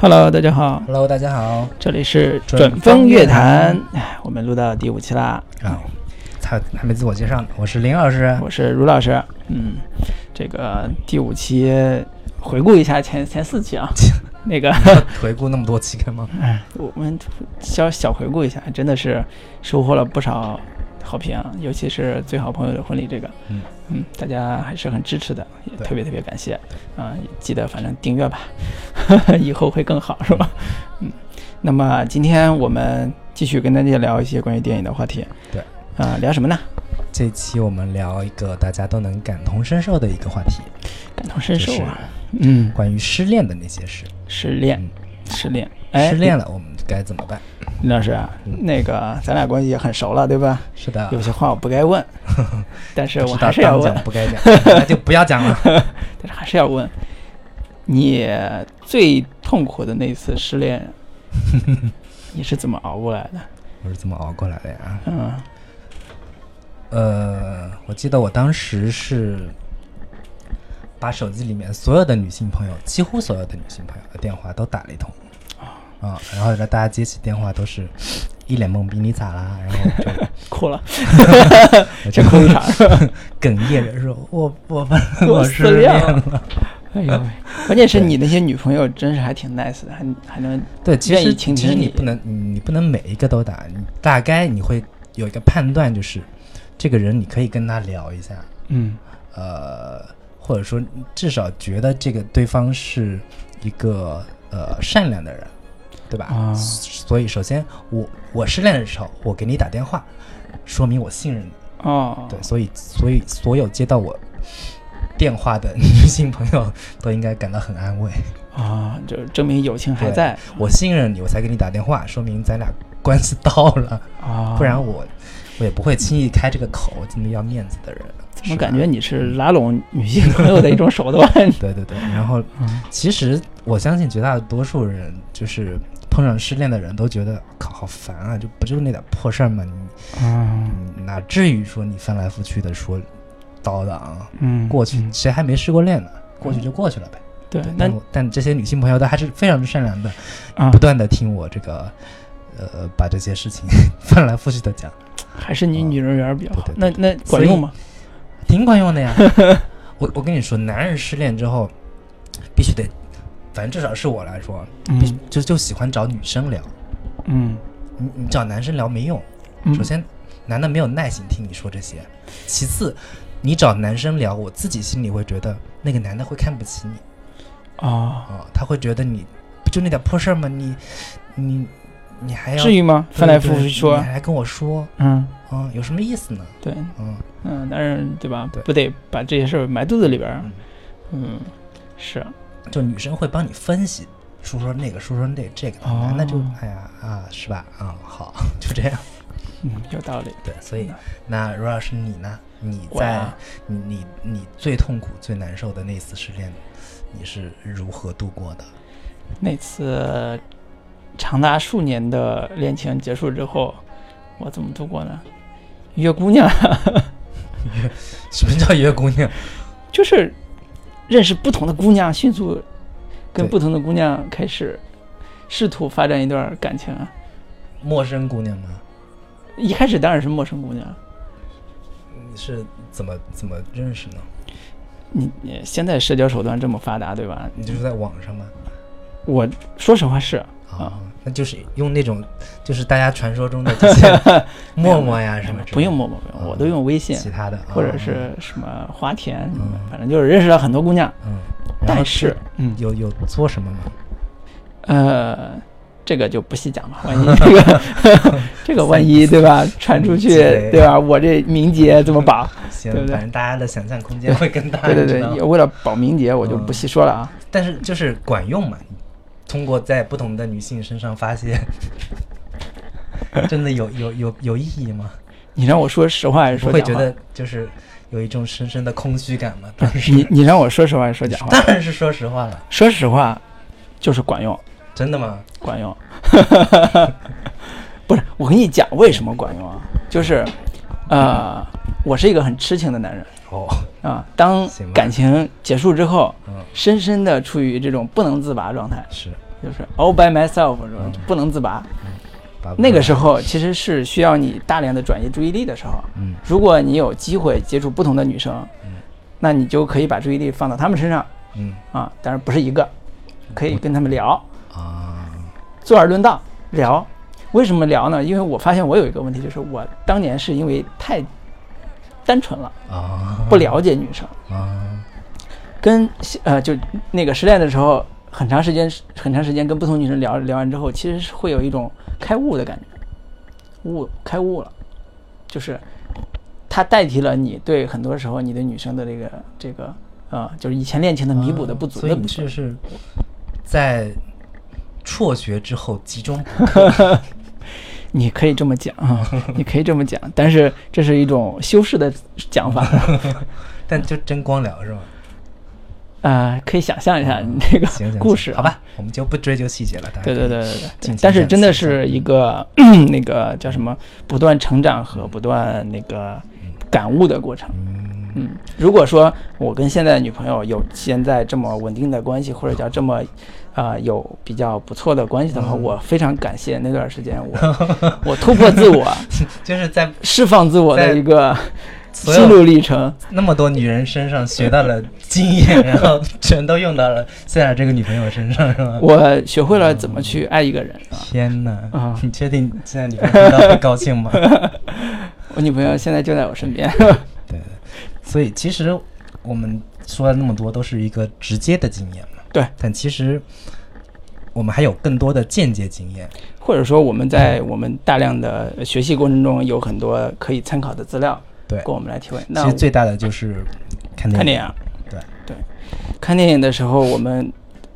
Hello，大家好，Hello，大家好。这里是准准风乐坛坛，哎我们录到第五期啦。啊，他还没自我介绍呢，我是林老师。我是卢老师，嗯，这个第五期回顾一下前前四期啊，那个。回顾那么多期干嘛？哎，我们小小回顾一下，真的是收获了不少好评啊，尤其是最好朋友的婚礼这个，嗯。嗯，大家还是很支持的，也特别特别感谢。啊、记得反正订阅吧，以后会更好，是吧？嗯，那么今天我们继续跟大家聊一些关于电影的话题，对，啊、聊什么呢？这期我们聊一个大家都能感同身受的一个话题，感同身受啊，嗯，关于失恋的那些事。失恋嗯，失恋，哎，失恋了，我们该怎么办？林老师那个咱俩关系也很熟了，对吧？是的，有些话我不该问，但是我还是要问不该讲，那就不要讲了。但是还是要问，你最痛苦的那次失恋，你是怎么熬过来的？我是怎么熬过来的呀？嗯呃，我记得我当时是把手机里面所有的女性朋友，几乎所有的女性朋友的电话都打了一通。啊，然后让大家接起电话都是一脸懵逼，你咋啦？然后就 哭了，我就先哭一？哽咽着说：“我我我失失恋了。哎呦喂，关键是你那些女朋友真是还挺 nice 的，还还能”对，其实其实你你不能，你不能每一个都打，你大概你会有一个判断，就是这个人你可以跟他聊一下，嗯呃，或者说至少觉得这个对方是一个呃善良的人，对吧？啊所以首先我我失恋的时候，我给你打电话，说明我信任你。哦，对，所以所以所有接到我电话的女性朋友都应该感到很安慰。啊，就证明友情还在我信任你，我才给你打电话，说明咱俩关系到了，啊，不然我我也不会轻易开这个口，这么要面子的人。怎么感觉你是拉拢女性朋友的一种手段？对对对，然后嗯其实我相信绝大多数人就是碰上失恋的人都觉得靠好烦啊，就不就是那点破事儿吗？你嗯，哪至于说你翻来覆去的说叨叨啊？嗯，过去嗯谁还没失过恋呢？过去就过去了呗。对，但但这些女性朋友都还是非常之善良的，啊不断的听我这个呃把这些事情 翻来覆去的讲，还是你女人缘比较好那那管用吗？挺管用的呀。我我跟你说，男人失恋之后必须得，反正至少是我来说，必就就喜欢找女生聊。嗯你你找男生聊没用。嗯，首先，男的没有耐心听你说这些；其次，你找男生聊，我自己心里会觉得那个男的会看不起你啊，啊、他会觉得你不就那点破事儿吗？你你你还要至于吗？翻来覆去说你，还跟我说，嗯，嗯、有什么意思呢？对，嗯，嗯，但是对吧？对不得把这些事儿埋肚子里边儿嗯。嗯，是，就女生会帮你分析，说说那个，说说那这个，哦男的就哎呀啊，是吧？啊、好，就这样。嗯，有道理。对，所以那如果是你呢？你在你你最痛苦、最难受的那次失恋，你是如何度过的？那次长达数年的恋情结束之后，我怎么度过呢？约姑娘，什么叫约姑娘？就是认识不同的姑娘，迅速跟不同的姑娘开始试图发展一段感情啊。陌生姑娘吗？一开始当然是陌生姑娘，你是怎么怎么认识呢？你你现在社交手段这么发达，对吧？你就是在网上吗？我说实话是啊，那就是用那种，就是大家传说中的这些 陌陌呀什么不用陌陌，不用，我都用微信其他的，或者啊是什么花田反正就是认识了很多姑娘。嗯，但是，嗯，有有做什么吗？呃，这个就不细讲了，万一这个 这个万一对吧传出去对吧？我这名节怎么保？行，对不对反正大家的想象空间会更大。对对对为了保名节，我就不细说了啊。但是就是管用嘛，通过在不同的女性身上发泄，真的有有有有意义吗？你让我说实话还是说假话？不会觉得就是有一种深深的空虚感吗？当时你你让我说实话还是说假话？当然是说实话了，说实话，就是管用，真的吗？管用。不是，我跟你讲为什么管用啊？就是，呃，我是一个很痴情的男人哦，啊。当感情结束之后，嗯，深深的处于这种不能自拔状态，是，就是 all by myself 不能自拔。那个，时候其实是需要你大量的转移注意力的时候。嗯。如果你有机会接触不同的女生嗯，那你就可以把注意力放到她们身上。嗯。啊，当然不是一个，可以跟她们聊，啊，坐而论道聊。为什么聊呢？因为我发现我有一个问题，就是我当年是因为太单纯了，啊，不了解女生，啊，跟呃就那个失恋的时候，很长时间很长时间跟不同女生聊聊完之后，其实是会有一种开悟的感觉，悟开悟了，就是它代替了你对很多时候你对女生的这个这个呃，就是以前恋情的弥补的不足啊所以的部分。你是在辍学之后集中 补课你可以这么讲啊，你可以这么讲，但是这是一种修饰的讲法，但就真光聊是吗？呃，可以想象一下你这个故事、啊行好。吧，我们就不追究细节了。对对对对对，但是真的是一个 那个叫什么，不断成长和不断那个感悟的过程。嗯嗯，如果说我跟现在的女朋友有现在这么稳定的关系，或者叫这么啊、呃有比较不错的关系的话，嗯我非常感谢那段时间我 我突破自我、就是在释放自我的一个心路历程。那么多女人身上学到了经验，然后全都用到了现在这个女朋友身上，是吗？我学会了怎么去爱一个人啊！天哪！啊你确定现在女朋友听到会高兴吗？我女朋友现在就在我身边。对，所以其实我们说了那么多，都是一个直接的经验嘛。对，但其实我们还有更多的间接经验。或者说我们在我们大量的学习过程中有很多可以参考的资料，对，供我们来体会。其实最大的就是看电看电影，对。对，看电影的时候，我们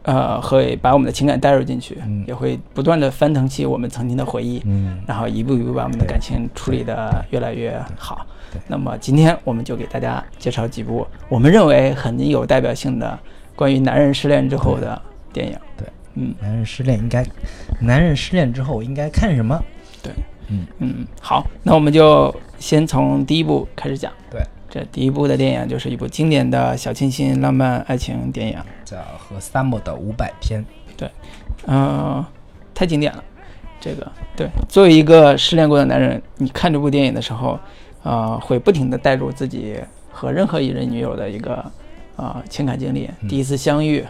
呃会把我们的情感带入进去，嗯。也会不断的翻腾起我们曾经的回忆，嗯，然后一步一步把我们的感情处理的越来越好。那么今天我们就给大家介绍几部我们认为很有代表性的关于男人失恋之后的电影。对，嗯。男人失恋应该，男人失恋之后应该看什么？对，嗯，嗯，好，那我们就先从第一部开始讲。对，这第一部的电影就是一部经典的小清新浪漫爱情电影，叫《和 Summer 的五百天》。嗯、太经典了。这个。对，作为一个失恋过的男人，你看这部电影的时候，呃，会不停的带入自己和任何一任女友的一个啊、呃情感经历，嗯。第一次相遇，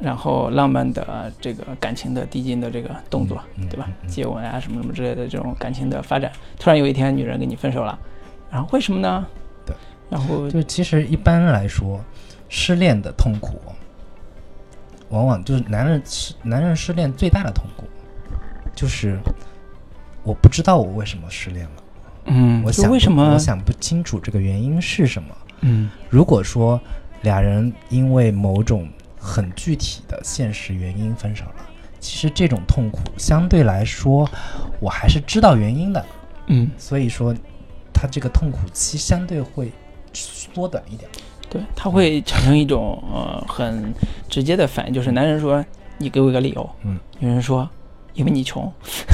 然后浪漫的这个感情的递进的这个动作，对吧？接吻啊什么什么之类的这种感情的发展，突然有一天女人跟你分手了，然后为什么呢？对，然后就其实一般来说，失恋的痛苦，往往就是男人失男人失恋最大的痛苦，就是我不知道我为什么失恋了，嗯，我想为什么我想不清楚这个原因是什么。嗯。如果说俩人因为某种很具体的现实原因分手了，其实这种痛苦相对来说，我还是知道原因的，嗯，所以说，他这个痛苦期相对会缩短一点。对，他会产生一种呃很直接的反应，就是男人说你给我一个理由，嗯，女人说因为你穷，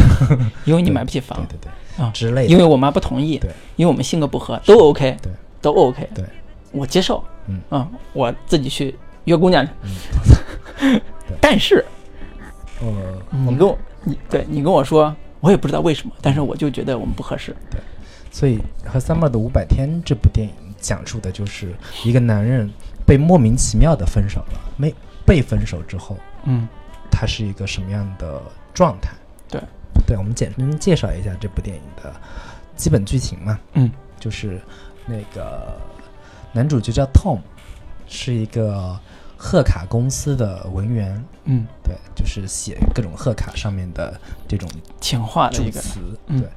因为你买不起房。对，对对，啊之类的。因为我妈不同意，对，因为我们性格不合，都 OK，对，都 OK，对，我接受，嗯。啊，我自己去约姑娘去，对。但是呃，你跟我你对你跟我说，我也不知道为什么，但是我就觉得我们不合适，对。所以和《Summer 的五百天》这部电影讲述的就是一个男人被莫名其妙的分手了，没被分手之后，嗯。他是一个什么样的状态？对，我们简单介绍一下这部电影的基本剧情嘛，嗯。就是那个男主角叫 Tom，是一个贺卡公司的文员，嗯，对，就是写各种贺卡上面的这种情话的一个，词，嗯。对。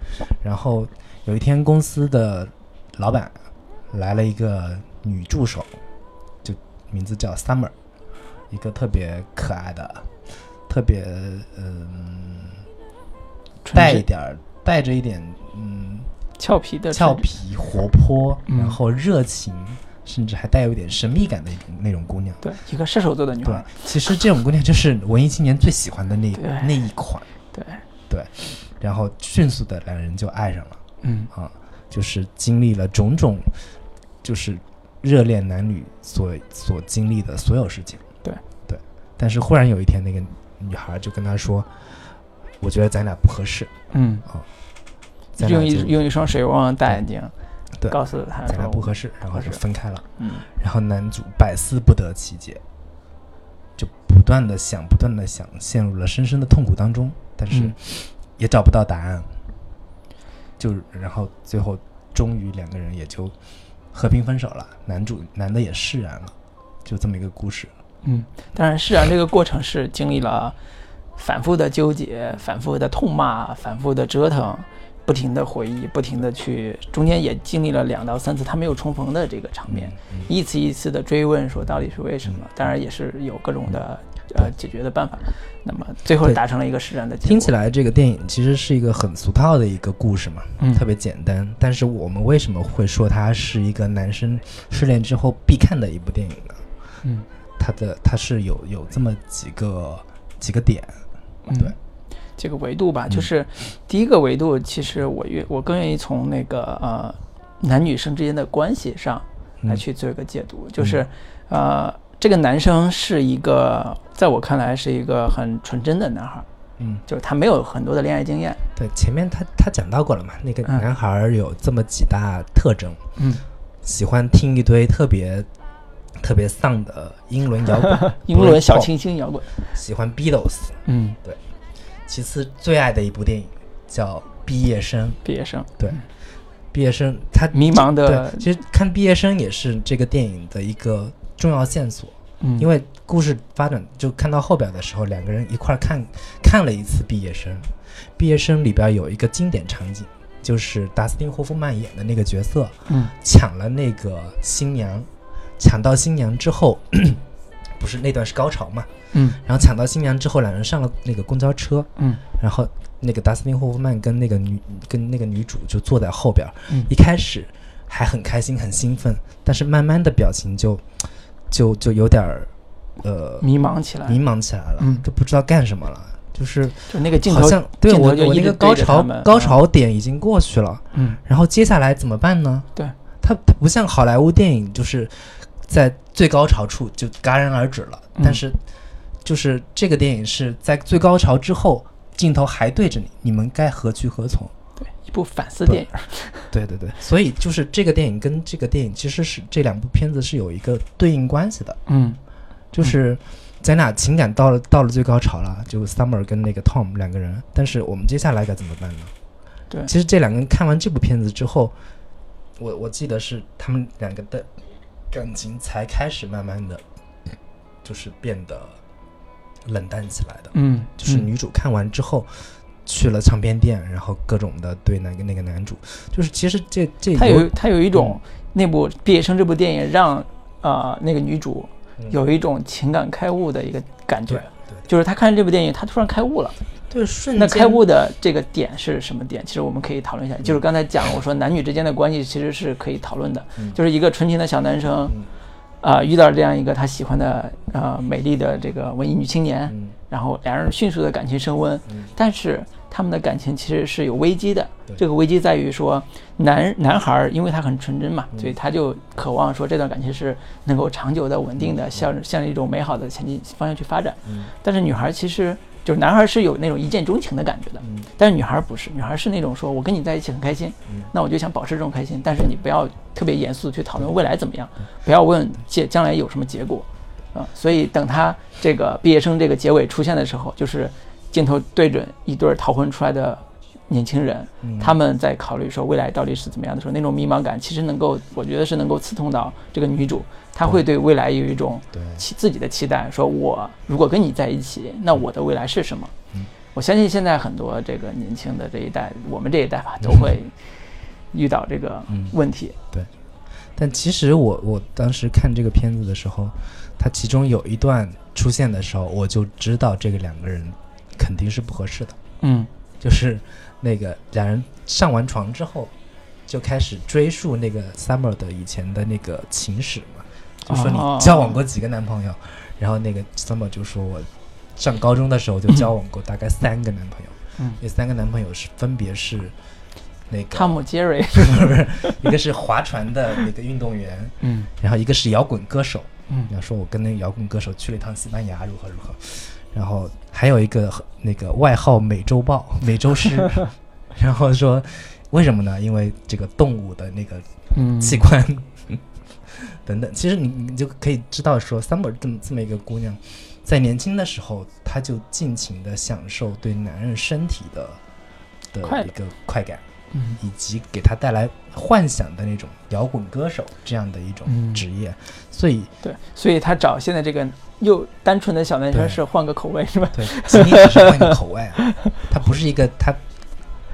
然后有一天，公司的老板来了一个女助手，就名字叫 Summer，一个特别可爱的，特别嗯，带一点儿带着一点嗯俏皮的俏皮、活泼，嗯然后热情，甚至还带有一点神秘感的一种那种姑娘。对一个射手座的女对孩，，其实这种姑娘就是文艺青年最喜欢的那那一款。对，然后迅速的两人就爱上了嗯啊，就是经历了种种，就是热恋男女所所经历的所有事情。对对，但是忽然有一天，那个女孩就跟他说：“我觉得咱俩不合适，嗯，咱俩用一用一双水汪汪的大眼睛，对告诉他咱俩不合适，然后就分开了。嗯然后男主百思不得其解，就不断的想，不断的想，陷入了深深的痛苦当中，但是嗯也找不到答案。就然后最后终于两个人也就和平分手了，男主男的也释然了，就这么一个故事。嗯，当然释然这个过程是经历了反复的纠结、反复的痛骂、反复的折腾，不停的回忆，不停的去，中间也经历了两到三次他没有重逢的这个场面，嗯一次一次的追问说到底是为什么，当然也是有各种的呃解决的办法，那么最后达成了一个释然的结果。听起来这个电影其实是一个很俗套的一个故事嘛，嗯特别简单。但是我们为什么会说它是一个男生失恋之后必看的一部电影呢？嗯它的它是有有这么几个几个点，嗯。对，这个维度吧，嗯。就是第一个维度，其实我愿我更愿意从那个呃男女生之间的关系上来嗯。去做一个解读，就是呃这个男生是一个在我看来是一个很纯真的男孩，嗯，就是他没有很多的恋爱经验，对，前面他他讲到过了嘛，那个嗯。男孩儿有这么几大特征，嗯，喜欢听一堆特别特别丧的英伦摇滚。英伦小清新摇滚，喜欢 Beatles，嗯，对。其次最爱的一部电影叫《毕业生》，毕业生，对，毕业生他迷茫的对，其实看毕业生也是这个电影的一个重要线索，嗯，因为故事发展就看到后边的时候，两个人一块儿看看了一次毕业生，毕业生里边有一个经典场景，就是达斯汀霍夫曼演的那个角色嗯。抢了那个新娘，抢到新娘之后，不是那段是高潮嘛，嗯。然后抢到新娘之后，两人上了那个公交车，嗯。然后那个达斯汀霍夫曼跟那个女跟那个女主就坐在后边儿，嗯。一开始还很开心很兴奋，但是慢慢的表情就就就有点儿呃迷茫起来，迷茫起来了，嗯。就不知道干什么了，就是就那个镜头好像对我我那个高潮高潮点已经过去了，嗯。然后接下来怎么办呢？对，它它不像好莱坞电影，就是在最高潮处就戛然而止了，嗯。但是就是这个电影是在最高潮之后，镜头还对着你，你们该何去何从？对一部反思电影，对。对对，所以就是这个电影跟这个电影其实是这两部片子是有一个对应关系的，嗯。就是咱俩情感到了到了最高潮了，就 Summer 跟那个 Tom 两个人，但是我们接下来该怎么办呢？对。其实这两个人看完这部片子之后，我我记得是他们两个的感情才开始慢慢的，就是变得冷淡起来的。嗯，就是嗯女主看完之后。去了唱片店，然后各种的对那个那个男主，就是其实这这他有他有一种嗯那部《毕业生》这部电影让呃那个女主嗯有一种情感开悟的一个感觉对，就是她看这部电影，她突然开悟了。对瞬那开悟的这个点是什么点？其实我们可以讨论一下。就是刚才讲，我说男女之间的关系其实是可以讨论的，嗯。就是一个纯情的小男生嗯。啊、遇到这样一个他喜欢的呃美丽的这个文艺女青年，嗯。然后两人迅速的感情升温，嗯。但是他们的感情其实是有危机的。这个危机在于说，男男孩儿因为他很纯真嘛，嗯。所以他就渴望说这段感情是能够长久的、稳定的，向向一种美好的前进方向去发展。嗯。但是女孩儿其实就是男孩是有那种一见钟情的感觉的，嗯。但是女孩不是，女孩是那种说我跟你在一起很开心，嗯。那我就想保持这种开心，但是你不要特别严肃的去讨论未来怎么样，不要问结将来有什么结果，啊、所以等他这个毕业生这个结尾出现的时候，就是镜头对准一对儿逃婚出来的年轻人，嗯。他们在考虑说未来到底是怎么样的时候，那种迷茫感其实能够，我觉得是能够刺痛到这个女主，她会对未来有一种对。期自己的期待，说我如果跟你在一起，那我的未来是什么？嗯。我相信现在很多这个年轻的这一代，我们这一代吧，都会遇到这个嗯问题。对。但其实我我当时看这个片子的时候，它其中有一段出现的时候，我就知道这个两个人肯定是不合适的，嗯。就是那个两人上完床之后，就开始追溯那个 Summer 的以前的那个情史嘛，就说你哦。交往过几个男朋友，然后那个 Summer 就说我上高中的时候就交往过大概三个男朋友，嗯。那三个男朋友是分别是那个汤姆杰瑞，不是不是，一个是划船的那个运动员，嗯。然后一个是摇滚歌手。嗯。然后说我跟那个摇滚歌手去了一趟西班牙，如何如何，然后还有一个那个外号美洲豹、美洲狮，然后说为什么呢？因为这个动物的那个嗯，器官、等等，其实你你就可以知道说，Summer 这么这么一个姑娘，在年轻的时候，她就尽情的享受对男人身体的的一个快感。嗯。以及给他带来幻想的那种摇滚歌手这样的一种嗯。职业，所以对，所以他找现在这个又单纯的小男生是换个口味是吧？对，仅仅只是换个口味啊，他不是一个他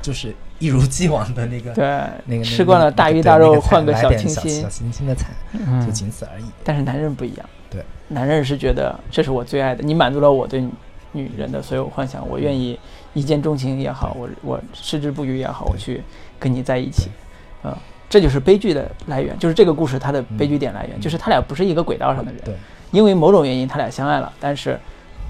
就是一如既往的那个对，那个吃惯了大鱼大肉，换个小清新。小，清新的菜，就嗯，仅此而已。但是男人不一样，对，男人是觉得这是我最爱的，你满足了我对女人的所有幻想，我愿意一见钟情也好，我我矢志不渝也好，我去跟你在一起，嗯、这就是悲剧的来源，就是这个故事它的悲剧点来源，嗯。就是他俩不是一个轨道上的人，对，因为某种原因他俩相爱了，但是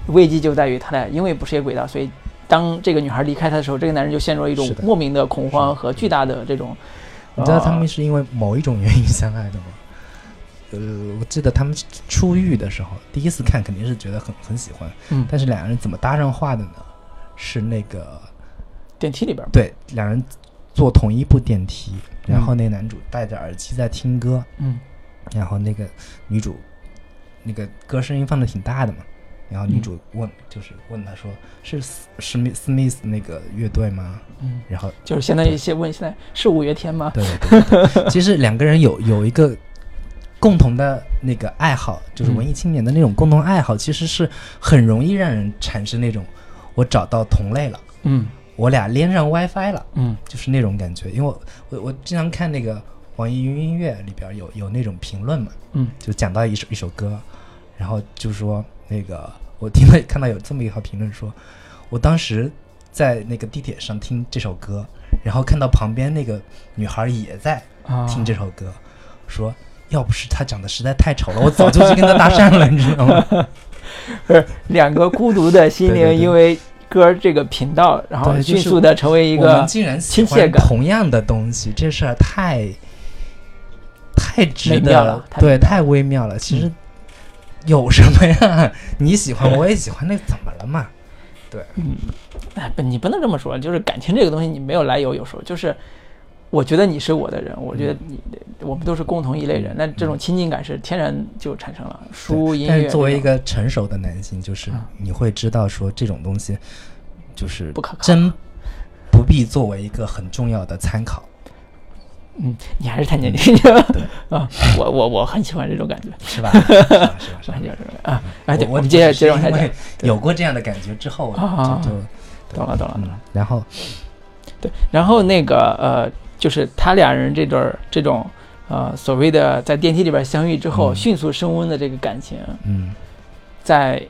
危机就在于他俩因为不是一个轨道，所以当这个女孩离开他的时候，这个男人就陷入了一种莫名的恐慌和巨大的这种。你知道他呃们是因为某一种原因相爱的吗？呃，我记得他们初遇的时候，第一次看肯定是觉得很很喜欢，嗯，但是两个人怎么搭上话的呢？是那个电梯里边对，两人坐同一部电梯，然后那个男主戴着耳机在听歌，嗯然后那个女主那个歌声音放的挺大的嘛，然后女主问，就是问他说是史史密斯密斯那个乐队吗？嗯，然后就是相当于一些问现在是五月天吗？对对对对，其实两个人有有一个共同的那个爱好，就是文艺青年的那种共同爱好，其实是很容易让人产生那种我找到同类了，嗯我俩连上 WiFi 了。嗯就是那种感觉。因为我我我经常看那个网易云音乐里边有有那种评论嘛，嗯就讲到一首一首歌，然后就说那个我听到看到有这么一条评论说，我当时在那个地铁上听这首歌，然后看到旁边那个女孩也在啊，听这首歌，说。要不是她长得实在太丑了，我早就去跟她搭讪了，你知道吗？是两个孤独的心灵，因为歌这个频道，然后迅速的成为一我们个竟然喜欢亲切感同样的东西，这事儿太太值得了对，太微妙了。其实有什么呀？你喜欢，我也喜欢，那怎么了嘛？对嗯，哎，不，你不能这么说，就是感情这个东西，你没有来由，有时候就是。我觉得你是我的人，我觉得你，我们都是共同一类人，那这种亲近感是天然就产生了。书、音乐，但是作为一个成熟的男性，就是嗯你会知道说这种东西就是不可靠真不必作为一个很重要的参考，嗯，你还是太年轻了 啊！我我我很喜欢这种感觉，是吧？是吧？是吧？是吧很喜欢这种啊！哎，对，我我们接着接着往下讲，有过这样的感觉之后，啊就就懂了懂了懂嗯了。，然后对，然后那个呃，就是他俩人这对儿这种呃所谓的在电梯里边相遇之后，嗯迅速升温的这个感情，嗯，在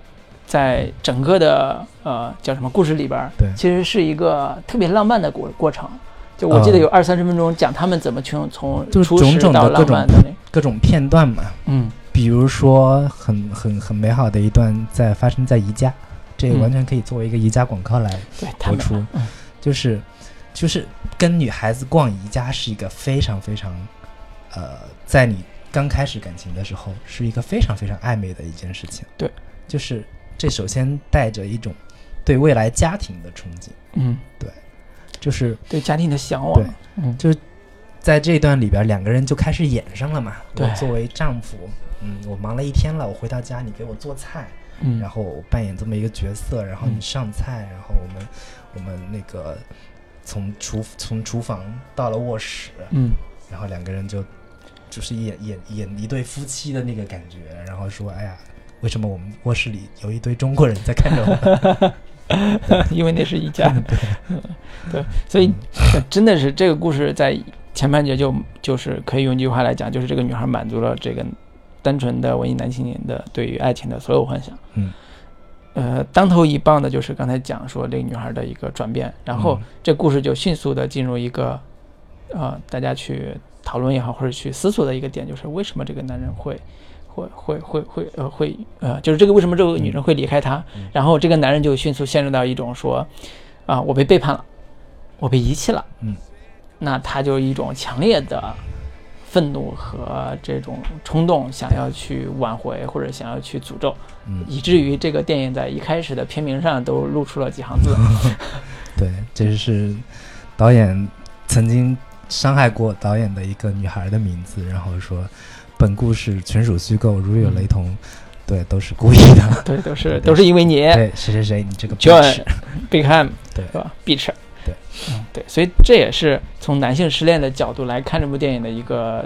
在整个的呃叫什么故事里边儿，对其实是一个特别浪漫的过过程。就我记得嗯有二三十分钟讲他们怎么从从就是种种的各种各种片段嘛，嗯。比如说很很很美好的一段在发生在宜家，这完全可以作为一个宜家广告来播出，嗯。就是就是跟女孩子逛宜家是一个非常非常呃，在你刚开始感情的时候是一个非常非常暧昧的一件事情。对，就是这首先带着一种对未来家庭的憧憬，嗯，就是对家庭的向往。对，嗯。在这段里边两个人就开始演上了嘛。对。我作为丈夫，嗯，我忙了一天了，我回到家你给我做菜，嗯，然后我扮演这么一个角色，然后嗯。你上菜，然后我们我们那个从厨从厨房到了卧室，嗯。然后两个人就就是演演演一对夫妻的那个感觉，然后说，哎呀，为什么我们卧室里有一堆中国人在看着我？因为那是一家，对 对，所以呃真的是这个故事在前半节就就是可以用一句话来讲，就是这个女孩满足了这个单纯的文艺男青年的对于爱情的所有幻想。嗯，呃，当头一棒的就是刚才讲说这个女孩的一个转变，然后嗯这故事就迅速的进入一个呃大家去讨论也好，或者去思索的一个点，就是为什么这个男人会。会会会会呃会呃，就是这个为什么这个女人会离开他，嗯然后这个男人就迅速陷入到一种说，啊，我被背叛了，我被遗弃了，嗯，那他就一种强烈的愤怒和这种冲动，想要去挽回或者想要去诅咒，嗯以至于这个电影在一开始的片名上都露出了几行字。对，这是导演曾经伤害过导演的一个女孩的名字，然后说本故事纯属虚构，如有雷同，对，都是故意的。对，都是都是因为你。对，谁谁谁，你这个 John bitch 贝克汉姆对。是吧？Beach，对，嗯，对，所以这也是从男性失恋的角度来看这部电影的一个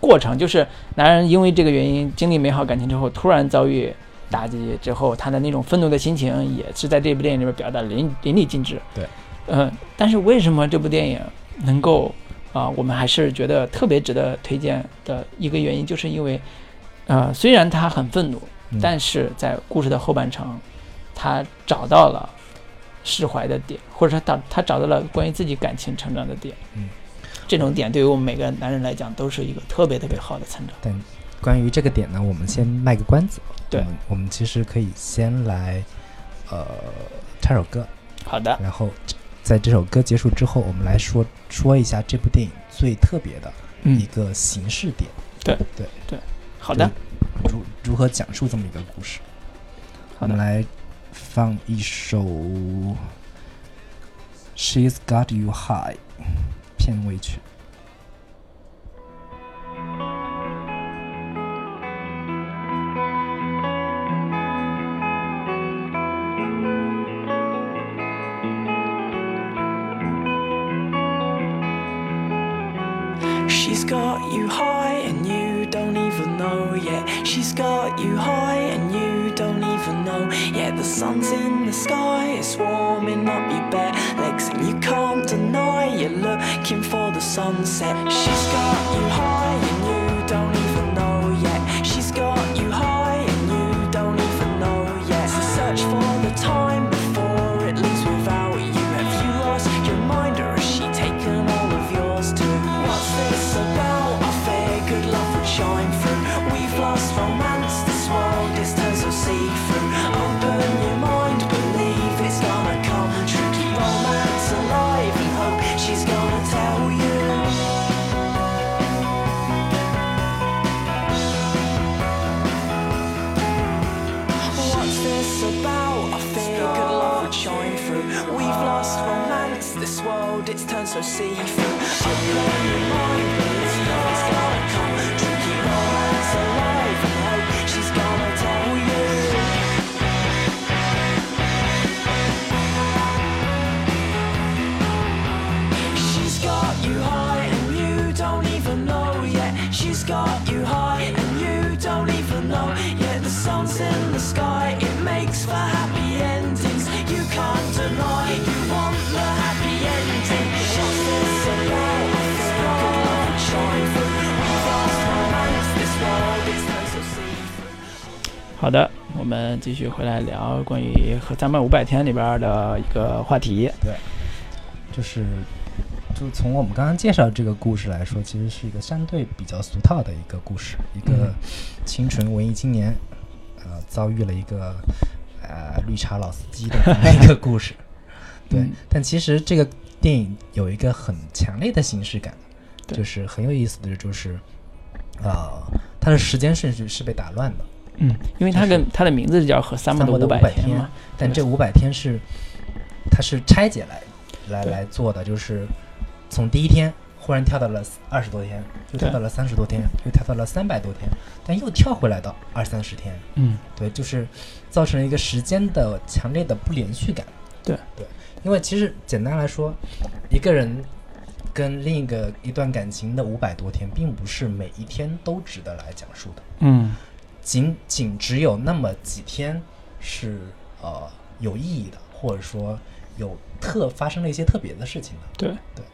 过程，就是男人因为这个原因经历美好感情之后，突然遭遇打击之后，他的那种愤怒的心情，也是在这部电影里面表达得淋淋漓尽致。对，嗯、但是为什么这部电影能够啊、我们还是觉得特别值得推荐的一个原因，就是因为，呃，虽然他很愤怒，嗯但是在故事的后半程，他找到了释怀的点，或者说他他找到了关于自己感情成长的点。嗯，这种点对于我们每个男人来讲都是一个特别特别好的成长。但关于这个点呢，我们先卖个关子。对我们其实可以先来呃唱首歌，好的，然后在这首歌结束之后，我们来说说一下这部电影最特别的一嗯，个形式点，对对。对。好的，如如何讲述这么一个故事。我们来放一首《She's Got You High》片尾曲。Got you high and you don't even know yet. She's got you high and you don't even know yet. The sun's in the sky, it's warming up your bare legs, and you can't deny you're looking for the sunset. She's got you high and you so see through. 们继续回来聊关于和三百五百天里边的一个话题。对就是，就从我们刚刚介绍这个故事来说，其实是一个相对比较俗套的一个故事，一个嗯清纯文艺青年，呃，遭遇了一个呃绿茶老司机的 一个故事。对，嗯但其实这个电影有一个很强烈的形式感，就是很有意思的就是，呃，它的时间顺序是被打乱的。嗯，因为它跟它的名字叫和三百的五百天天嘛。，但这五百天是它是拆解来来来做的，就是从第一天忽然跳到了二十多天，又跳到了三十多天，又跳到了三百多天，但又跳回来到二三十天，嗯，对，就是造成了一个时间的强烈的不连续感。对对，因为其实简单来说，一个人跟另一个一段感情的五百多天，并不是每一天都值得来讲述的。嗯，仅仅只有那么几天是呃有意义的，或者说有特发生了一些特别的事情的。对对，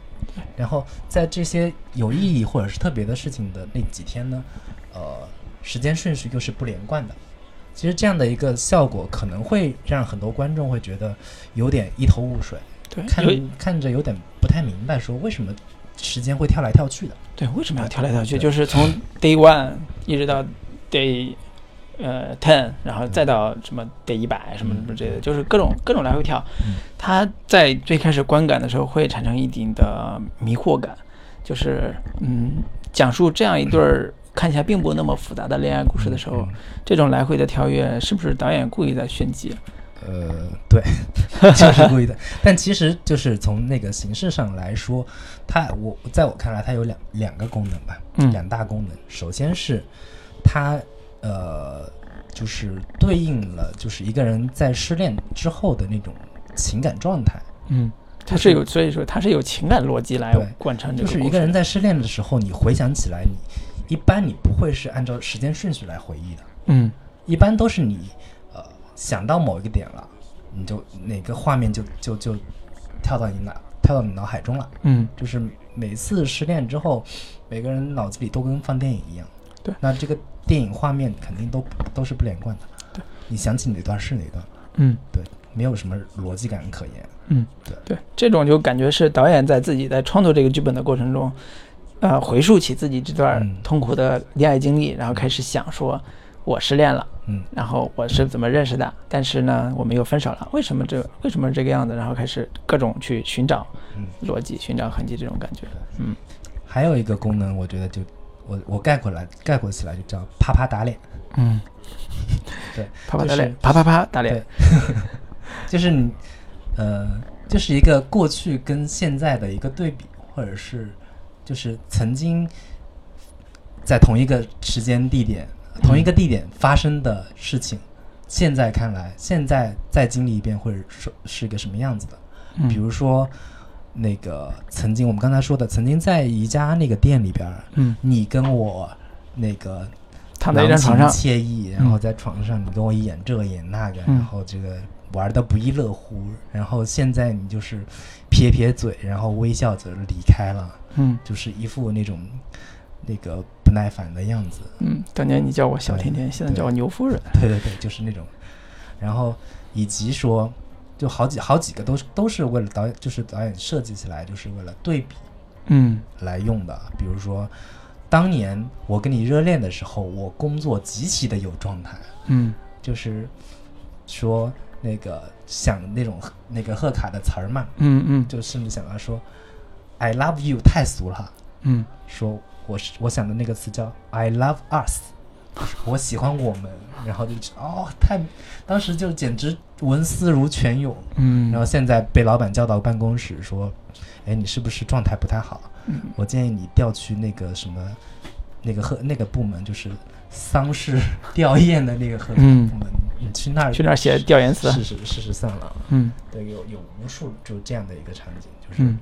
然后在这些有意义或者是特别的事情的那几天呢，呃，时间顺序又是不连贯的。其实这样的一个效果可能会让很多观众会觉得有点一头雾水，对，看有看着有点不太明白，说为什么时间会跳来跳去的。对，为什么要跳来跳去？就是从 day one 一直到 day 呃 ten，然后再到什么得一百什么什么之类的，就是各种各种来回跳。它在最开始观感的时候会产生一定的迷惑感，就是嗯，讲述这样一对儿 看起来并不那么复杂的恋爱故事的时候，这种来回的跳跃，是不是导演故意在炫技？呃，对，就是故意的。但其实就是从那个形式上来说，它我在我看来，它有两两个功能吧，嗯两大功能。首先是它呃，就是对应了就是一个人在失恋之后的那种情感状态。嗯，它是有，所以说它是有情感逻辑来贯穿这个就是一个人在失恋的时候，你回想起来，你一般你不会是按照时间顺序来回忆的，嗯一般都是你呃想到某一个点了，你就哪个画面就就就跳到你脑跳到你脑海中了。嗯就是每次失恋之后，每个人脑子里都跟放电影一样。对那这个电影画面肯定都都是不连贯的。对，你想起哪段是哪段，嗯对，没有什么逻辑感可言。嗯，对对，这种就感觉是导演在自己在创作这个剧本的过程中，呃，回溯起自己这段嗯痛苦的恋爱经历，然后开始想说，我失恋了。嗯然后我是怎么认识的？但是呢，我们又分手了，为什么这为什么这个样子？然后开始各种去寻找嗯。逻辑、寻找痕迹，这种感觉。嗯还有一个功能，我觉得就我我概括来概括起来就叫啪啪打脸。嗯，对，啪啪打脸就是，啪啪啪打脸对。就是你，呃，就是一个过去跟现在的一个对比，或者是就是曾经在同一个时间地点、同一个地点发生的事情，现在看来，现在再经历一遍，会是是一个什么样子的？嗯比如说，那个曾经我们刚才说的，曾经在宜家那个店里边儿，嗯，你跟我那个躺在床上惬意，然嗯后在床上你跟我演这个演那个，嗯然后这个玩的不亦乐乎，然后现在你就是撇撇嘴，然后微笑着离开了，嗯就是一副那种那个不耐烦的样子。嗯，当年你叫我小甜甜，现在叫我牛夫人。对对对，就是那种，然后以及说，就好几好几个都是都是为了导演，就是导演设计起来就是为了对比嗯。来用的。比如说，当年我跟你热恋的时候，我工作极其的有状态，嗯。就是说那个想那种那个贺卡的词儿嘛，嗯嗯。就甚至想要说 “I love you” 太俗了，嗯。说我是我想的那个词叫 “I love us”，我喜欢我们，然后就哦太，当时就简直文思如泉涌，嗯，然后现在被老板叫到办公室说，哎，你是不是状态不太好？嗯我建议你调去那个什么，那个和那个部门，就是丧事吊唁的那个贺卡嗯部门，你去那儿去那儿写调研词。试试试试算了。嗯对，有有无数就这样的一个场景，就是嗯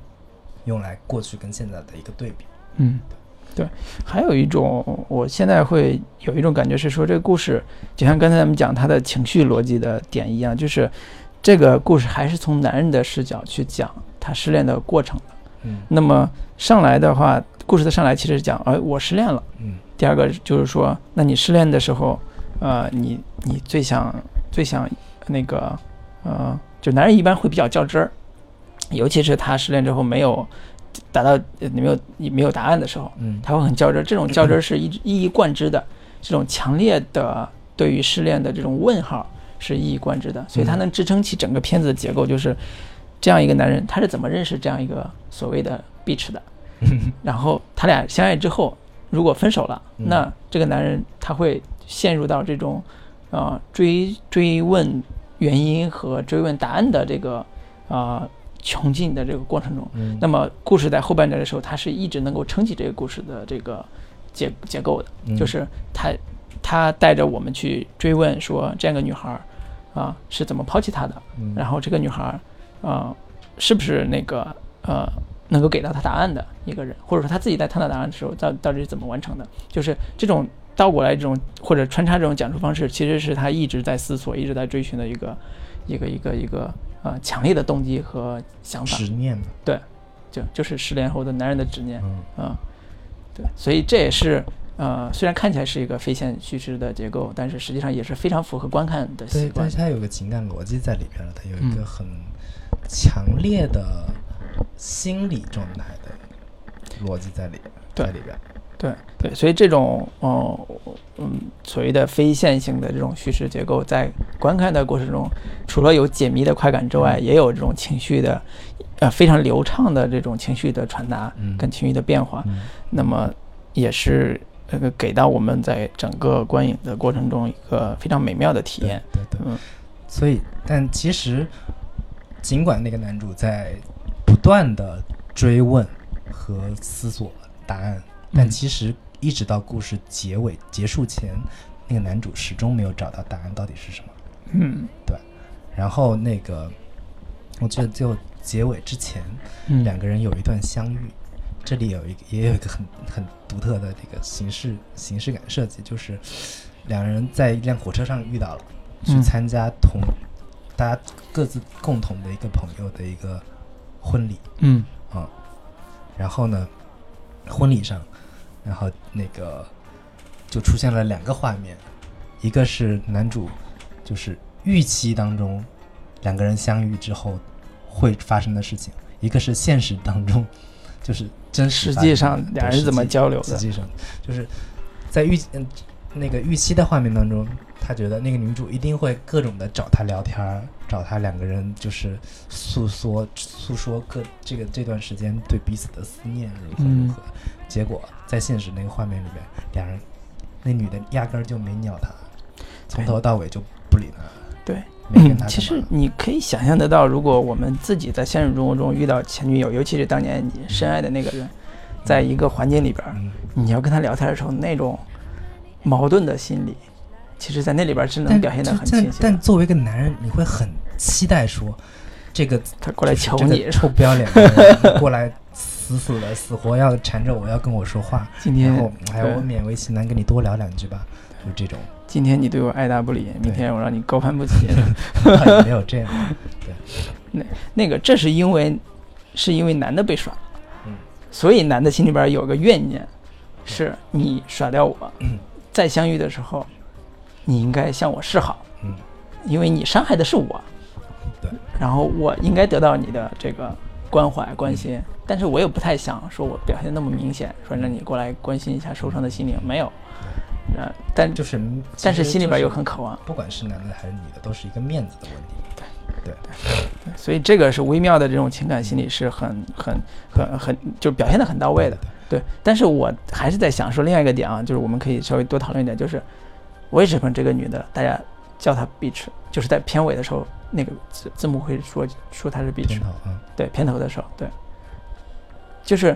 用来过去跟现在的一个对比。嗯，对。还有一种，我现在会有一种感觉是说，这个故事就像刚才咱们讲他的情绪逻辑的点一样，就是这个故事还是从男人的视角去讲他失恋的过程的。嗯那么上来的话，故事的上来其实讲，哎，我失恋了。嗯第二个就是说，那你失恋的时候，呃，你你最想最想那个呃，就男人一般会比较较真儿，尤其是他失恋之后没有达到呃没有没有答案的时候，嗯。他会很较真儿。这种较真儿是一一以贯之的，这种强烈的对于失恋的这种问号是一以贯之的，所以它能支撑起整个片子的结构，就是这样一个男人他是怎么认识这样一个所谓的 bitch 的，然后他俩相爱之后，如果分手了，嗯。那这个男人他会陷入到这种呃追追问原因和追问答案的这个啊、呃穷尽的这个过程中。嗯那么故事在后半段的时候，他是一直能够撑起这个故事的这个结结构的，嗯就是他他带着我们去追问说这样一个女孩儿啊、是怎么抛弃他的，嗯然后这个女孩儿啊、是不是那个呃能够给到他答案的一个人，或者说他自己在探讨答案的时候，到到底是怎么完成的？就是这种倒过来这种或者穿插这种讲述方式，其实是他一直在思索、一直在追寻的一个一个一个一个呃强烈的动机和想法。执念对。就就是失恋后的男人的执念嗯啊、对，所以这也是呃，虽然看起来是一个非线叙事的结构，但是实际上也是非常符合观看的习对，但是。它有个情感逻辑在里边了，它有一个嗯很强烈的心理状态的逻辑在里边，对在里边。对对，所以这种哦嗯所谓的非线性的这种叙事结构，在观看的过程中，除了有解谜的快感之外，也有这种情绪的呃非常流畅的这种情绪的传达嗯跟情绪的变化，嗯那么也是呃给到我们在整个观影的过程中一个非常美妙的体验。对对。嗯所以，但其实，尽管那个男主在不断的追问和思索答案，但嗯其实一直到故事结尾结束前，那个男主始终没有找到答案到底是什么。嗯。对然后那个，我记得最后结尾之前，嗯。两个人有一段相遇，这里有一个也有一个很很独特的这个形式形式感设计，就是两人在一辆火车上遇到了，去嗯。参加同、大家各自共同的一个朋友的一个婚礼嗯。啊、然后呢，婚礼上，然后那个就出现了两个画面，一个是男主就是预期当中两个人相遇之后会发生的事情，一个是现实当中就是真实际上对俩人怎么交流的实际上就是在预嗯那个预期的画面当中，他觉得那个女主一定会各种的找他聊天儿，找他两个人就是诉说诉说各这个这段时间对彼此的思念如何如何。结果在现实那个画面里面，两人那女的压根儿就没鸟他，从头到尾就不理他，对。没跟他。其实你可以想象得到，如果我们自己在现实生活中遇到前女友，尤其是当年你深爱的那个人，在一个环境里边你要跟他聊天的时候，那种矛盾的心理，其实在那里边儿是能表现得很清晰的。但作为一个男人，你会很期待说，这个他过来求你臭不要脸的人过来死死的死活要缠着我要跟我说话，今天然后哎呀，对我勉为其难跟你多聊两句吧，就这种，今天你对我爱答不理，明天我让你高攀不起。没有这样，对那那个，这是因为是因为男的被耍，嗯所以男的心里边有个怨念，是你耍掉我，嗯再相遇的时候，你应该向我示好，嗯，因为你伤害的是我，对，然后我应该得到你的这个关怀关心，嗯。但是我也不太想说我表现那么明显，说让你过来关心一下受伤的心灵，没有，呃，但就是，但是心里边又很渴望，不管是男的还是女的，都是一个面子的问题，对对，所以这个是微妙的这种情感心理是很很很很就表现的很到位的。对，但是我还是在想说另外一个点啊，就是我们可以稍微多讨论一点，就是为什么这个女的大家叫她 bitch，就是在片尾的时候那个字字幕会说说她是 bitch，偏头啊，对，片头的时候，对，就是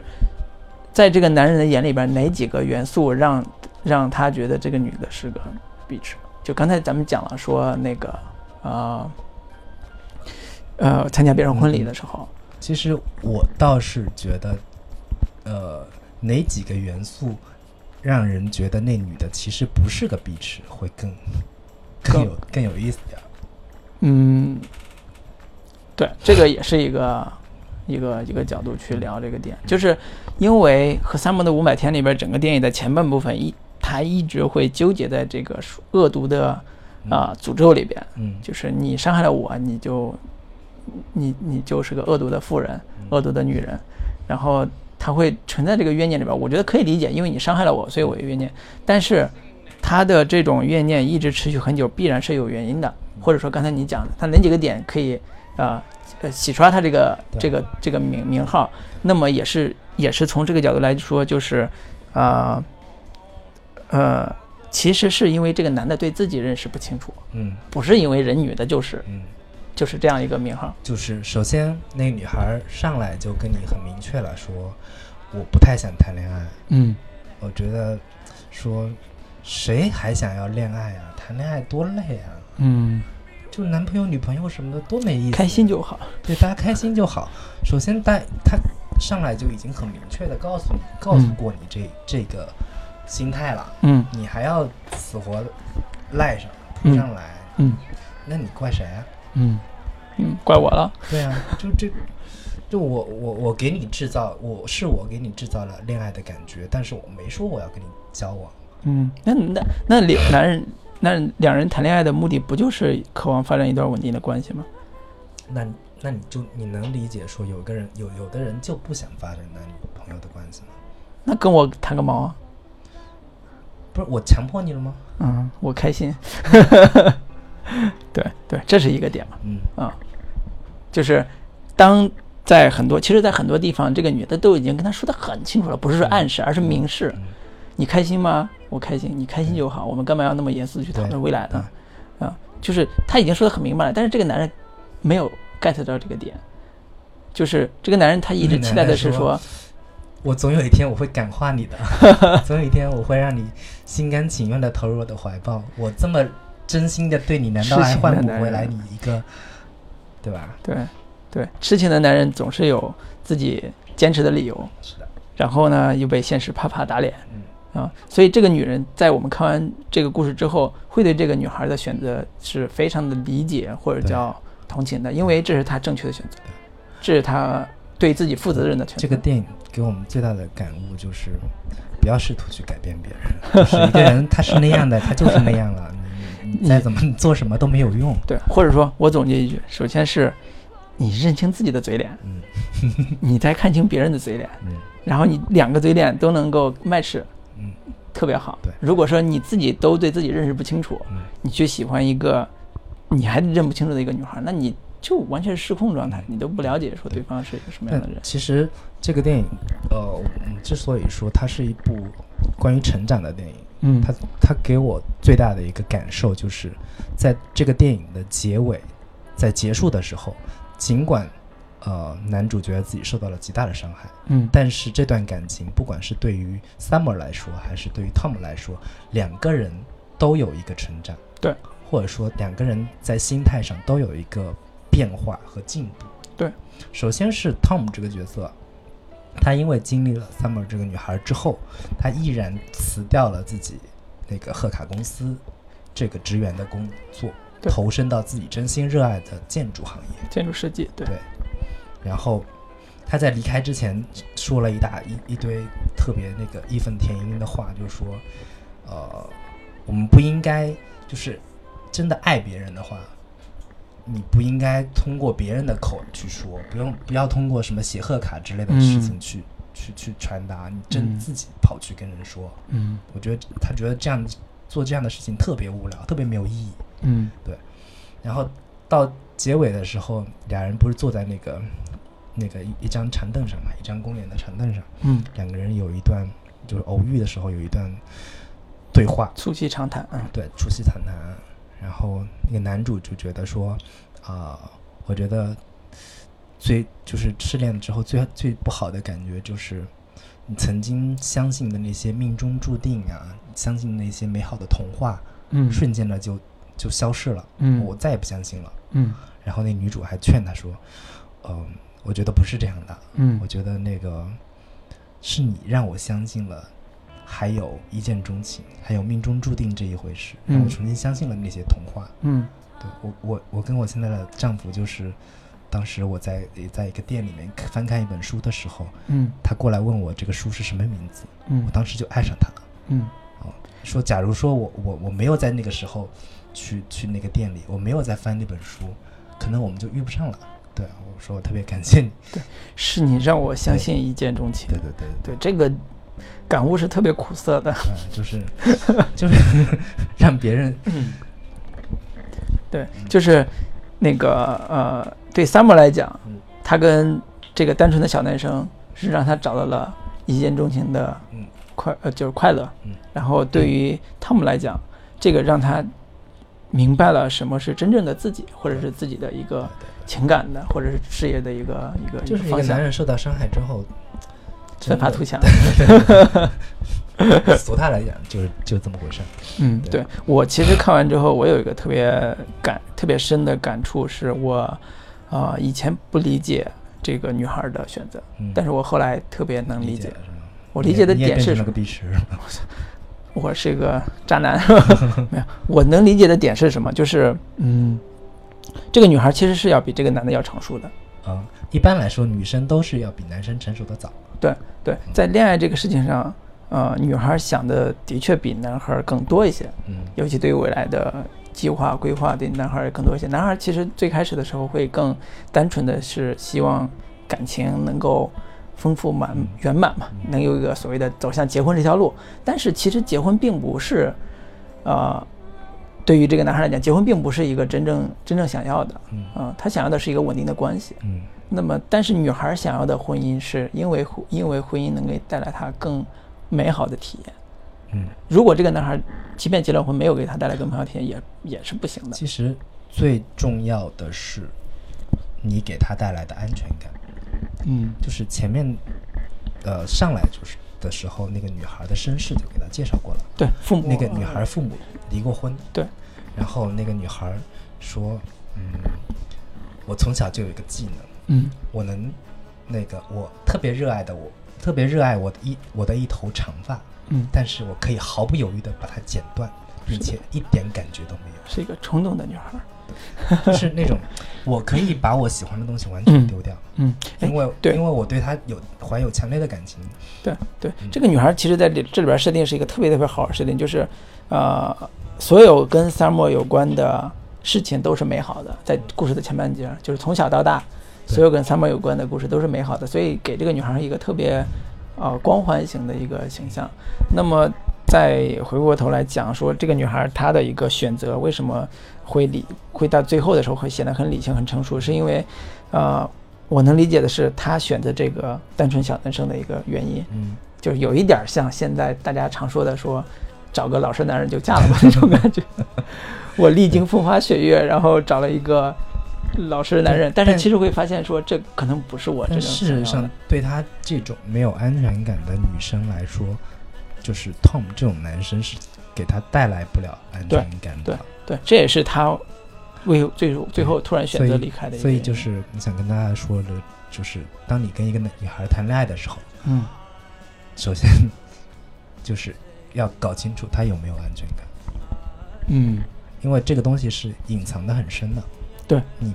在这个男人的眼里边，哪几个元素让让他觉得这个女的是个 bitch？就刚才咱们讲了，说那个呃呃参加别人婚礼的时候，其实我倒是觉得，呃，哪几个元素让人觉得那女的其实不是个 bitch，会更 更更有更有意思点儿。嗯，对，这个也是一个一个一个角度去聊这个点，就是因为和《三毛的五百天》里边整个电影的前半部分一，他一直会纠结在这个恶毒的啊、诅咒里边，嗯。就是你伤害了我，你就你你就是个恶毒的妇人，恶毒的女人，然后他会存在这个怨念里边，我觉得可以理解，因为你伤害了我，所以我有怨念。但是他的这种怨念一直持续很久，必然是有原因的，或者说刚才你讲的，他哪几个点可以啊呃洗刷他这个这个这个名名号，那么也是也是从这个角度来说，就是啊呃其实是因为这个男的对自己认识不清楚。嗯不是因为人女的就是嗯，就是这样一个名号。就是首先那个女孩上来就跟你很明确了说，我不太想谈恋爱。嗯，我觉得说谁还想要恋爱啊？谈恋爱多累啊！嗯，就男朋友、女朋友什么的多没意思，开心就好。对大家开心就好。首先，大他上来就已经很明确的告诉你，告诉过你这、这个心态了，嗯你还要死活赖上嗯扑上来，嗯那你怪谁啊？嗯嗯，怪我了。对啊，就这，就我我我给你制造，我是我给你制造了恋爱的感觉，但是我没说我要跟你交往。嗯，那那那两男人那两人谈恋爱的目的不就是渴望发展一段稳定的关系吗？那那你就你能理解说有个人有有的人就不想发展男女朋友的关系吗？那跟我谈个毛啊！不是我强迫你了吗？嗯，我开心。对对，这是一个点嘛。嗯啊，就是当在很多，其实，在很多地方，这个女的都已经跟他说的很清楚了，不是说暗示，而是明示。嗯你开心吗？我开心，你开心就好。我们干嘛要那么严肃的去讨论未来呢？啊，就是他已经说的很明白了，但是这个男人没有 get 到这个点，就是这个男人他一直期待的是说我总有一天我会感化你的，总有一天我会让你心甘情愿的投入我的怀抱。我这么真心的对你，难道还换不回来你一个，对吧？对对，痴情的男人总是有自己坚持的理由，是的，然后呢又被现实啪啪打脸。嗯啊，所以这个女人在我们看完这个故事之后，会对这个女孩的选择是非常的理解或者叫同情的，因为这是她正确的选择，这是她对自己负责任的选择。这个电影给我们最大的感悟就是，不要试图去改变别人。就是一个人他是那样的，他就是那样了。你 你再怎么做什么都没有用。对，或者说我总结一句，首先是你认清自己的嘴脸，嗯你再看清别人的嘴脸，嗯然后你两个嘴脸都能够 match，嗯特别好。对如果说你自己都对自己认识不清楚，嗯你去喜欢一个你还认不清楚的一个女孩，那你就完全是失控状态，你都不了解说对方是一个什么样的人。其实这个电影，呃，之所以说它是一部关于成长的电影，嗯它它给我最大的一个感受就是，在这个电影的结尾，在结束的时候，尽管呃男主觉得自己受到了极大的伤害，嗯。但是这段感情，不管是对于 Summer 来说，还是对于 Tom 来说，两个人都有一个成长，对，或者说两个人在心态上都有一个变化和进步。对，首先是 Tom 这个角色，他因为经历了 Summer 这个女孩之后，他毅然辞掉了自己那个贺卡公司这个职员的工作，对。投身到自己真心热爱的建筑行业。建筑设计，对。对然后他在离开之前说了一大一一堆特别那个义愤填膺的话，就是说，呃，我们不应该就是真的爱别人的话，你不应该通过别人的口去说，不用不要通过什么写贺卡之类的事情去、去去传达，你真嗯自己跑去跟人说，嗯。我觉得他觉得这样做这样的事情特别无聊，特别没有意义。嗯。对。然后到结尾的时候，俩人不是坐在那个那个一一张长凳上嘛，一张公园的长凳上，嗯，两个人有一段就是偶遇的时候有一段对话，促膝长谈，嗯。对，促膝长谈。然后那个男主就觉得说，啊、我觉得最就是失恋之后最最不好的感觉就是，你曾经相信的那些命中注定啊，相信那些美好的童话，嗯。瞬间的就就消失了，嗯。我再也不相信了。嗯。然后那女主还劝他说：“嗯、我觉得不是这样的，嗯。我觉得那个是你让我相信了，还有一见钟情，还有命中注定这一回事，嗯。让我重新相信了那些童话。嗯。对我，我我跟我现在的丈夫就是，当时我在也在一个店里面翻看一本书的时候，嗯。他过来问我这个书是什么名字，嗯。我当时就爱上他。了。嗯说，假如说我我我没有在那个时候去去那个店里，我没有在翻那本书，可能我们就遇不上了。对啊，我说我特别感谢你。对是你让我相信一见钟情。对对对对，对，这个感悟是特别苦涩的。嗯，就是 就是 让别人对，就是那个呃，对 Summer 来讲嗯，他跟这个单纯的小男生是让他找到了一见钟情的嗯快呃就是快乐嗯。然后对于汤姆来讲，这个让他明白了什么是真正的自己，或者是自己的一个情感的，或者是事业的一个一个就是一个方向男。人受到伤害之后，奋发图强。俗他来讲就是就这么回事儿。嗯，对对我其实看完之后，我有一个特别感特别深的感触，是我啊、以前不理解这个女孩的选择，嗯，但是我后来特别能理解。我理解的点是什么？我是个渣男，没有，我能理解的点是什么？就是嗯，这个女孩其实是要比这个男的要成熟的。嗯，一般来说女生都是要比男生成熟的早。对对，在恋爱这个事情上，呃，女孩想的的确比男孩更多一些。嗯尤其对于未来的计划规划，对男孩儿更多一些。男孩儿其实最开始的时候会更单纯的是希望感情能够丰富满圆满嘛，能有一个所谓的走向结婚这条路。但是其实结婚并不是，呃，对于这个男孩来讲，结婚并不是一个真正真正想要的，嗯啊、他想要的是一个稳定的关系。嗯那么，但是女孩想要的婚姻，是因为婚因为婚姻能给带来她更美好的体验。嗯，如果这个男孩即便结了婚，没有给她带来更美好的体验，也也是不行的。其实最重要的是你给他带来的安全感。嗯就是前面呃上来就是的时候，那个女孩的身世就给他介绍过了。对，父母那个女孩父母离过婚，对，然后那个女孩说：“嗯，我从小就有一个技能，嗯。我能那个我特别热爱的我特别热爱我的一我的一头长发，嗯，但是我可以毫不犹豫的把它剪断，并且一点感觉都没有。是一个冲动的女孩。就是那种我可以把我喜欢的东西完全丢掉，嗯，哎因为对。因为我对她有怀有强烈的感情。对对，这个女孩其实在这这里边设定是一个特别特别好的设定，就是呃，所有跟 Summer 有关的事情都是美好的，在故事的前半截，就是从小到大，所有跟 Summer 有关的故事都是美好的，所以给这个女孩一个特别呃光环型的一个形象。那么再回过头来讲说，这个女孩她的一个选择为什么会理会到最后的时候会显得很理性、很成熟，是因为呃，我能理解的是她选择这个单纯小男生的一个原因。嗯，就是有一点儿像现在大家常说的说，找个老实男人就嫁了吧 那种感觉。我历经风花雪月，然后找了一个老实的男人，但是其实会发现说，这可能不是我真事实上对他这种没有安全感的女生来说，就是 Tom 这种男生是给他带来不了安全感对的。对，这也是他为最最后突然选择离开的一个所以就是你想跟大家说的，就是当你跟一个女孩谈恋爱的时候，嗯，首先就是要搞清楚他有没有安全感，嗯，因为这个东西是隐藏的很深的。对。你，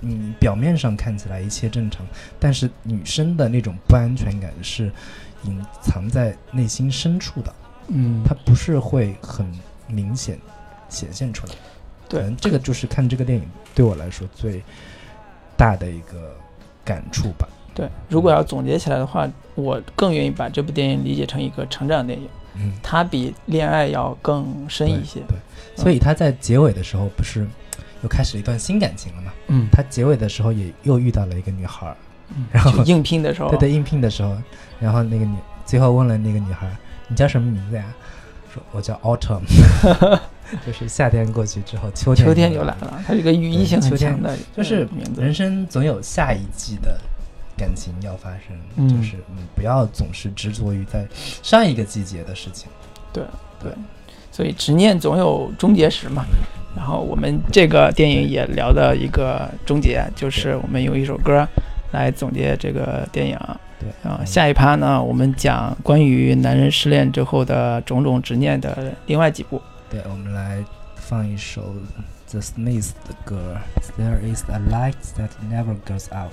你表面上看起来一切正常，但是女生的那种不安全感是隐藏在内心深处的，嗯，它不是会很明显显现出来。对。可能这个就是看这个电影对我来说最大的一个感触吧。对，如果要总结起来的话，我更愿意把这部电影理解成一个成长电影，嗯，它比恋爱要更深一些。对，所以他在结尾的时候不是又开始一段新感情了嘛？嗯，他结尾的时候也又遇到了一个女孩然后应聘的时候，对对，应聘的时候，然后那个女最后问了那个女孩：“你叫什么名字呀？”说：“我叫 Autumn，就是夏天过去之后，秋天秋天就就来了，它是一个寓意性很强的，就是。人生总有下一季的感情要发生，嗯就是你不要总是执着于在上一个季节的事情。对对，所以执念总有终结时嘛。然后我们这个电影也聊的一个终结，就是我们用一首歌来总结这个电影。对啊，下一趴呢，我们讲关于男人失恋之后的种种执念的另外几部。对，我们来放一首 The Smiths 的歌，There is a light that never goes out。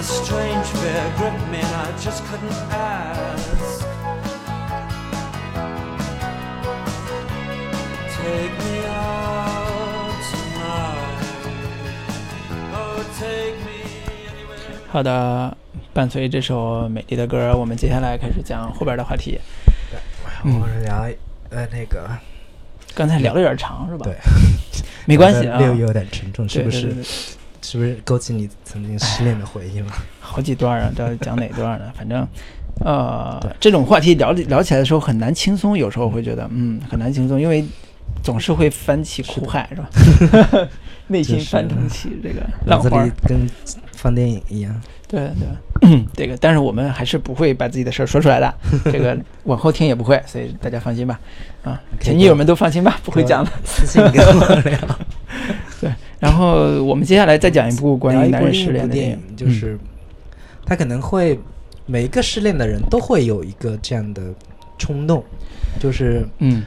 a strange fear gripped me and I just couldn't ask. Take me out tonight. Oh, take me anywhere. 好的，伴随这首美丽的歌，我们接下来开始讲后边的话题。我们聊呃那个，刚才聊的有点长，是吧？对，没关系啊。略有点沉重，是不是对对对？对是不是勾起你曾经失恋的回忆了？好几段啊，到底讲哪段呢？反正，呃，这种话题聊聊起来的时候很难轻松，有时候会觉得，嗯，很难轻松，因为总是会翻起苦海，是吧？内心翻腾起这个浪花脑子里。跟放电影一样。对对，这个，但是我们还是不会把自己的事儿说出来的，这个往后听也不会，所以大家放心吧。啊，前女友们都放心吧，不会讲的。私信跟我聊。对，然后我们接下来再讲一部关于男人失恋的电影，嗯就是他可能会每一个失恋的人都会有一个这样的冲动，就是嗯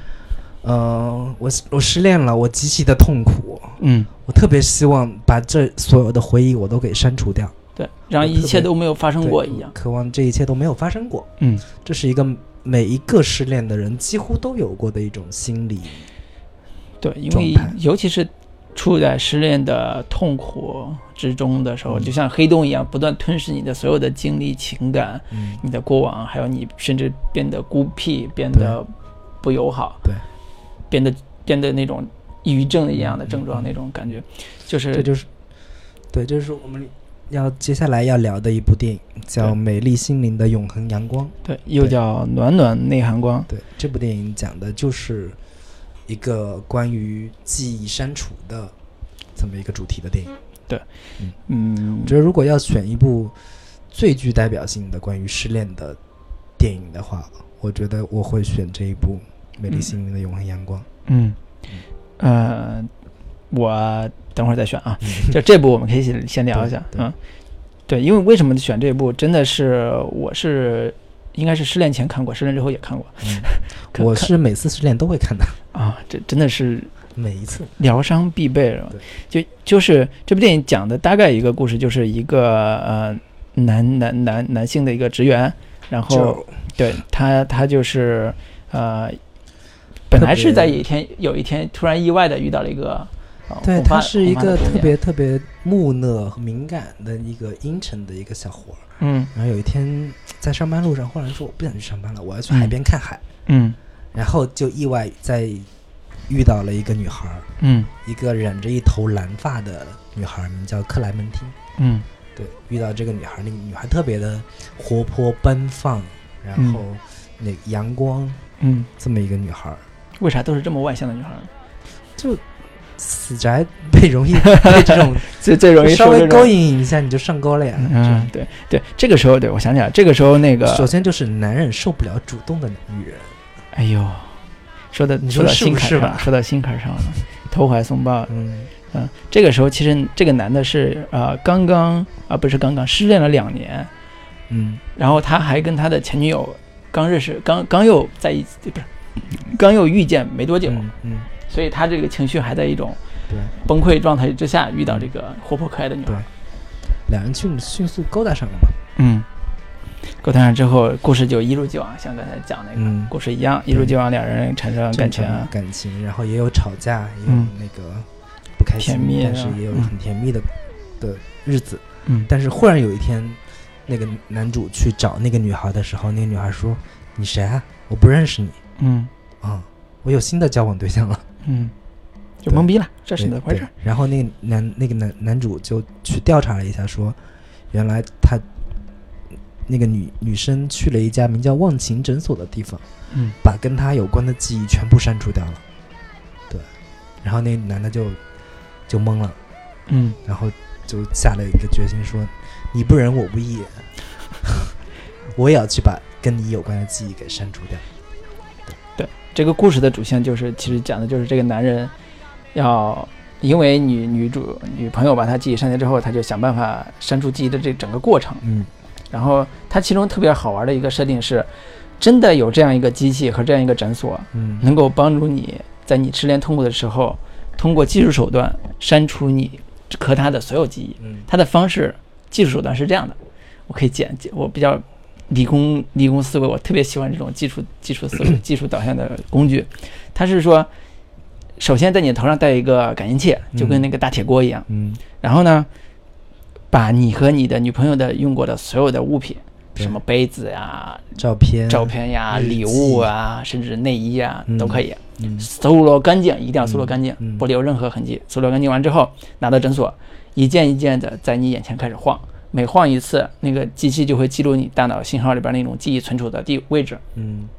呃，我我失恋了，我极其的痛苦，嗯，我特别希望把这所有的回忆我都给删除掉，对，让一切都没有发生过一样。渴望这一切都没有发生过。嗯，这是一个每一个失恋的人几乎都有过的一种心理。对，因为尤其是处在失恋的痛苦之中的时候，嗯。就像黑洞一样，不断吞噬你的所有的经历、情感、嗯，你的过往，还有你甚至变得孤僻、变得不友好，对，变得变得那种抑郁症一样的症状，那种感觉，就是这就是对，这就是我们要接下来要聊的一部电影，叫《美丽心灵的永恒阳光》。对，又叫暖暖内涵光。对，这部电影讲的就是一个关于记忆删除的这么一个主题的电影。对嗯我，觉得如果要选一部最具代表性的关于失恋的电影的话，我觉得我会选这一部《美丽心灵的永恒阳光》。嗯，呃，我等会儿再选啊。嗯 就这部我们可以先先聊一下，嗯，对，因为为什么选这部，真的是我是应该是失恋前看过，失恋之后也看过嗯 我是每次失恋都会看的，啊，这真的是每一次。疗伤必备了对。就就是这部电影讲的大概一个故事，就是一个呃男男男男性的一个职员，然后对他他就是呃本来是在有一天有一天突然意外的遇到了一个。呃对他是一个特别特别木讷和敏感的一个阴沉的一个小伙儿。嗯然后有一天在上班路上，忽然说我不想去上班了，我要去海边看海。嗯然后就意外在遇到了一个女孩儿，嗯一个染着一头蓝发的女孩儿，名叫克莱门汀。嗯对，遇到这个女孩儿，那个女孩儿特别的活泼奔放，然后那个阳光，嗯，这么一个女孩儿，为啥都是这么外向的女孩呢？就死宅被容易被这种 最最容易稍微勾引一下你就上钩了呀。嗯，对对，这个时候对我想起来，这个时候那个首先就是男人受不了主动的女人，哎呦，说的你说说到心坎上了，说到心坎上了，投怀送抱。嗯，嗯，这个时候其实这个男的是呃刚刚啊不是刚刚失恋了两年，嗯，然后他还跟他的前女友刚认识，刚刚又在一起，不是刚又遇见没多久，嗯嗯，所以他这个情绪还在一种，崩溃状态之下遇到这个活泼可爱的女孩。两人迅迅速勾搭上了嘛。嗯，勾搭上之后，故事就一如既往，像刚才讲那个嗯。故事一样，一如既往，两人产生感情。感情，然后也有吵架，也有嗯。那个不开心，甜蜜但是啊也有嗯很甜蜜的、的日子。嗯。但是忽然有一天，那个男主去找那个女孩的时候，那个女孩说：“你谁啊？我不认识你。嗯。啊、我有新的交往对象了。嗯，就懵逼了，这这是怎么回事？？然后那个男那个男男主就去调查了一下，说原来他那个女女生去了一家名叫忘情诊所的地方。嗯把跟他有关的记忆全部删除掉了。对，然后那男的就就懵了，嗯然后就下了一个决心说：“你不仁，我不义，我也要去把跟你有关的记忆给删除掉。这个故事的主线就是，其实讲的就是这个男人要因为女女主女朋友把他记忆删掉之后，他就想办法删除记忆的这整个过程。”嗯然后他其中特别好玩的一个设定是，真的有这样一个机器和这样一个诊所，嗯能够帮助你在你失恋痛苦的时候，通过技术手段删除你和他的所有记忆。嗯他的方式技术手段是这样的，我可以简，我比较理工理工思维，我特别喜欢这种技术技术思维、技术导向的工具。它是说，首先在你头上戴一个感应器，就跟那个大铁锅一样，嗯。然后呢，把你和你的女朋友的用过的所有的物品，什么杯子呀、照片。照片呀、礼物啊，甚至内衣啊嗯。都可以。嗯。搜罗干净，一定要搜罗干净，不留任何痕迹。搜罗干净完之后，拿到诊所，一件一件的在你眼前开始晃，每晃一次，那个机器就会记录你大脑信号里边那种记忆存储的地位置，嗯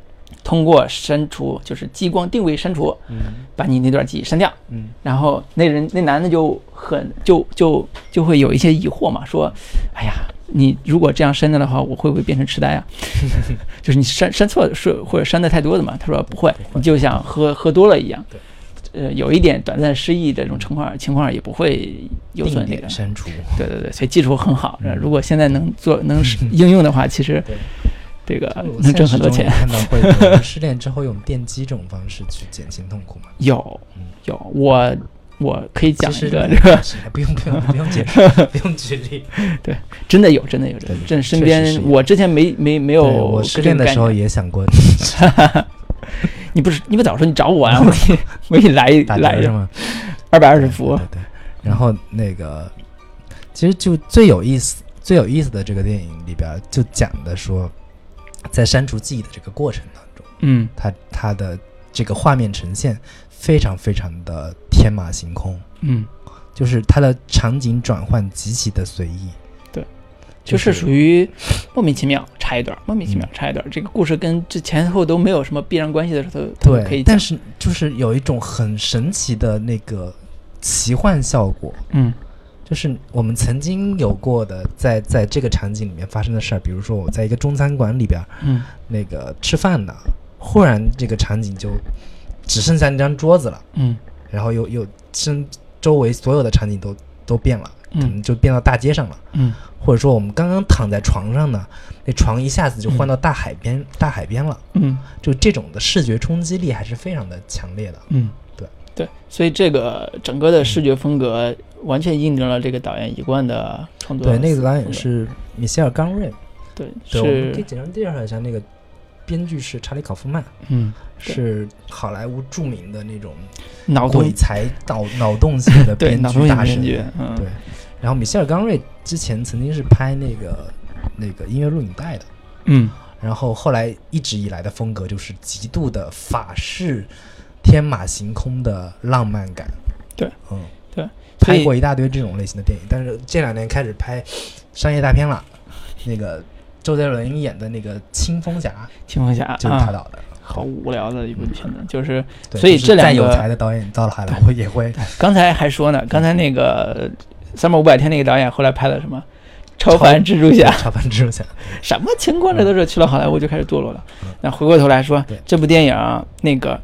通过删除，就是激光定位删除，嗯把你那段记忆删掉。嗯然后那人那男的就很就就就会有一些疑惑嘛，说，哎呀，你如果这样删掉的话，我会不会变成痴呆啊？就是你删删错是或者删的太多的嘛？他说不会，你就像喝喝多了一样，呃，有一点短暂失忆这种情况情况也不会有损定那个。删除，对对对，所以技术很好。呃如果现在能做能应用的话，其实对这个 能挣很多钱会失恋之后用电击这种方式去减轻痛苦吗？有嗯有，我我可以讲一个这个。是 不用不用不用解释，不用举例。对，真的有，真的有对真的身边我之前没没没有我失恋的时候也想过 你不是你不早说你找我啊，我给你我给你来一来折是吗？二百二十伏对，对对。然后那个，其实就最有意思、最有意思的这个电影里边，就讲的说，在删除记忆的这个过程当中，嗯他他的这个画面呈现非常非常的天马行空，嗯，就是他的场景转换极其的随意。对，就就是属于莫名其妙插一段，莫名其妙插一段，这个故事跟这前后都没有什么必然关系的时候，它都可，以但是就是有一种很神奇的那个奇幻效果，嗯。就是我们曾经有过的在在这个场景里面发生的事儿，比如说我在一个中餐馆里边儿嗯。那个吃饭呢，忽然这个场景就只剩下那张桌子了，嗯。然后又又身周围所有的场景都都变了，可嗯能就变到大街上了，嗯。或者说我们刚刚躺在床上呢，那床一下子就换到大海边、大海边了，嗯。就这种的视觉冲击力还是非常的强烈的。嗯，对。对，所以这个整个的视觉风格完全印证了这个导演一贯的创作对，那个导演是米歇尔·冈瑞，对对，我们可以简单介绍一下那个编剧是查理·考夫曼，嗯。是好莱坞著名的那种脑洞。鬼才脑脑洞型的 编剧大神。对，然后米歇尔·冈瑞之前曾经是拍那个那个音乐录影带的，嗯然后后来一直以来的风格就是极度的法式、天马行空的浪漫感。对，嗯，对，拍过一大堆这种类型的电影，但是这两年开始拍商业大片了。那个周杰伦演的那个《青蜂侠青蜂侠》就是他啊，导的。好无聊的一部片子，就是对所以这两个才的导演到了好莱坞也会刚才还说呢，刚才那个《三百五百天》那个导演后来拍了什么？超凡蜘蛛侠，超凡蜘蛛侠。什么情况？这都是去了好莱坞就开始堕落了嗯。那回过头来说，这部电影那个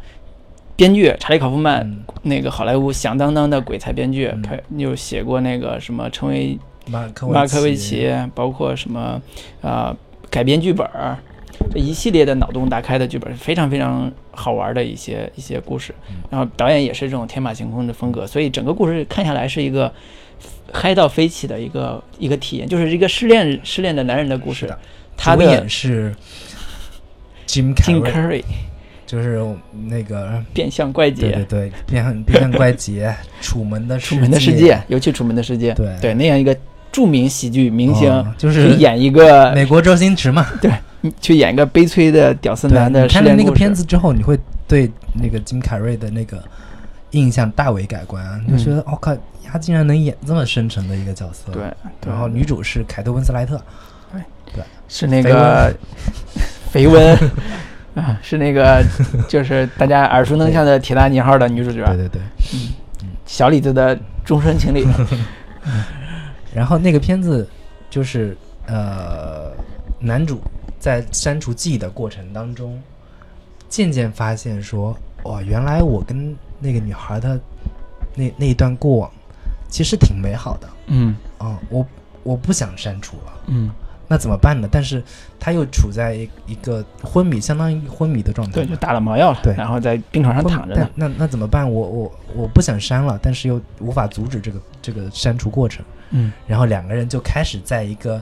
编剧查理·考夫曼，嗯，那个好莱坞响当当的鬼才编剧嗯，他又写过那个什么成为马尔科马尔科维奇，包括什么啊、改编剧本儿，这一系列的脑洞大开的剧本，非常非常好玩的一些一些故事嗯。然后导演也是这种天马行空的风格，所以整个故事看下来是一个嗨到飞起的一个一个体验，就是一个失恋失恋的男人的故事。的。他的演是 Jim Carrey，Carrey 就是那个变相怪对对杰，对，变相变相怪杰，楚门的楚门的世界，尤其楚门的世界，对。对那样一个著名喜剧明星哦就是演一个美国周星驰嘛。对去演一个悲催的屌丝，男的失恋那个片子之后，你会对那个金凯瑞的那个印象大为改观，嗯就觉得我靠，他竟然能演这么深沉的一个角色。对，对然后女主是凯特温斯莱特，对是那个绯闻啊，是那个就是大家耳熟能详的《铁达尼号》的女主角，对对对。小李子的终身情侣。然后那个片子就是呃，男主在删除记忆的过程当中，渐渐发现说，哇，原来我跟那个女孩的那那一段过往，其实挺美好的。嗯。啊、我我不想删除了，嗯，那怎么办呢？但是他又处在一一个昏迷，相当于昏迷的状态对，就打了麻药了，对。然后在病床上躺着呢。那那怎么办？我我我不想删了，但是又无法阻止这个这个删除过程。嗯。然后两个人就开始在一个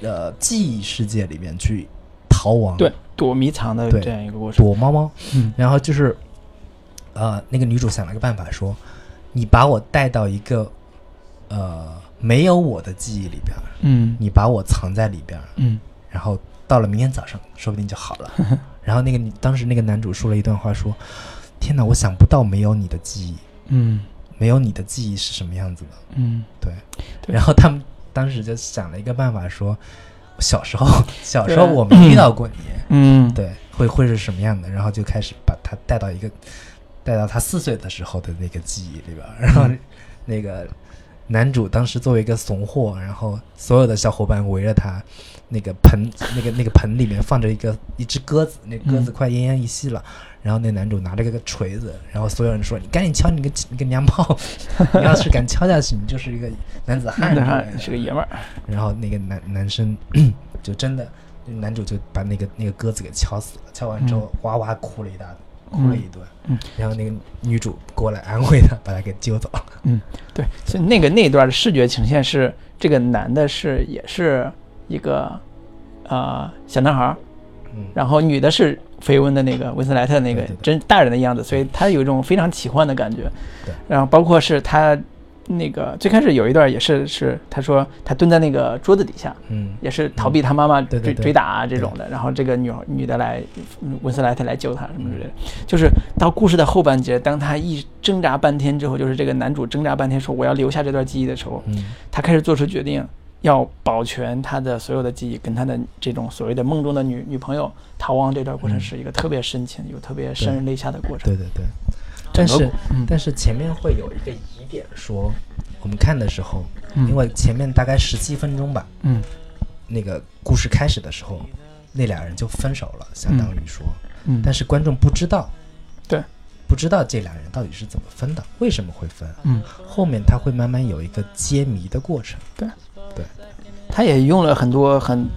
呃记忆世界里面去逃亡，对，躲迷藏的对。这样一个过程。躲猫猫，嗯。然后就是呃那个女主想了个办法说，你把我带到一个呃没有我的记忆里边儿，嗯。你把我藏在里边儿，嗯。然后到了明天早上，说不定就好了。然后那个女当时那个男主说了一段话，说：“天哪，我想不到没有你的记忆，嗯。没有你的记忆是什么样子的。嗯，”对。对。然后他们当时就想了一个办法，说：“小时候，小时候我没遇到过你，嗯，对，会会是什么样的？”然后就开始把他带到一个带到他四岁的时候的那个记忆里边儿，然后那个男主当时作为一个怂货，然后所有的小伙伴围着他，那个盆那个那个盆里面放着一个一只鸽子，那鸽子嗯快奄奄一息了。然后那男主拿着个锤子，然后所有人说：“你赶紧敲你个你个娘炮！你要是敢敲下去，你就是一个男子汉。”是个爷们儿。然后那个男男生 就真的，男主就把那个那个鸽子给敲死了。敲完之后，哇哇哭了一大哭了一顿。嗯然后那个女主过来安慰他，把他给揪走嗯。对，所以那个那一段的视觉呈现是这个男的是也是一个呃小男孩儿，嗯，然后女的是绯闻的那个温斯莱特那个真大人的样子，所以他有一种非常奇幻的感觉。对，然后包括是他那个最开始有一段也是是他说他蹲在那个桌子底下，嗯。也是逃避他妈妈追追打啊这种的，然后这个女女的来嗯温斯莱特来救他什么之类的，就是到故事的后半截，当他一挣扎半天之后，就是这个男主挣扎半天说我要留下这段记忆的时候，嗯。他开始做出决定，要保全他的所有的记忆，跟他的这种所谓的梦中的女女朋友逃亡这段过程嗯。是一个特别深情又特别潸然泪下的过程。对对对。但是嗯。但是前面会有一个疑点说，我们看的时候，嗯。因为前面大概十七分钟吧，嗯。那个故事开始的时候，那俩人就分手了，相当于说。嗯，但是观众不知道，对，不知道这俩人到底是怎么分的，为什么会分？嗯，后面他会慢慢有一个揭谜的过程。对，对。他也用了很多很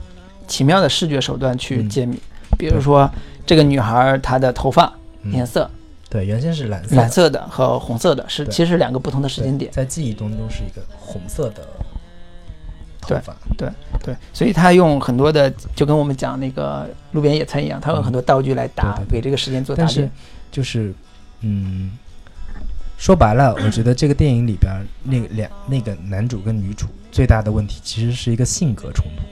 奇妙的视觉手段去嗯。揭谜，比如说这个女孩她的头发嗯。颜色，对，原先是蓝色的，蓝色的和红色的是对其实是两个不同的时间点。在记忆中都是一个红色的头发。对对，所以他用很多的，就跟我们讲那个路边野餐一样，他用很多道具来打给这个时间做打但是点。就是，嗯，说白了，我觉得这个电影里边那个两那个男主跟女主最大的问题其实是一个性格冲突，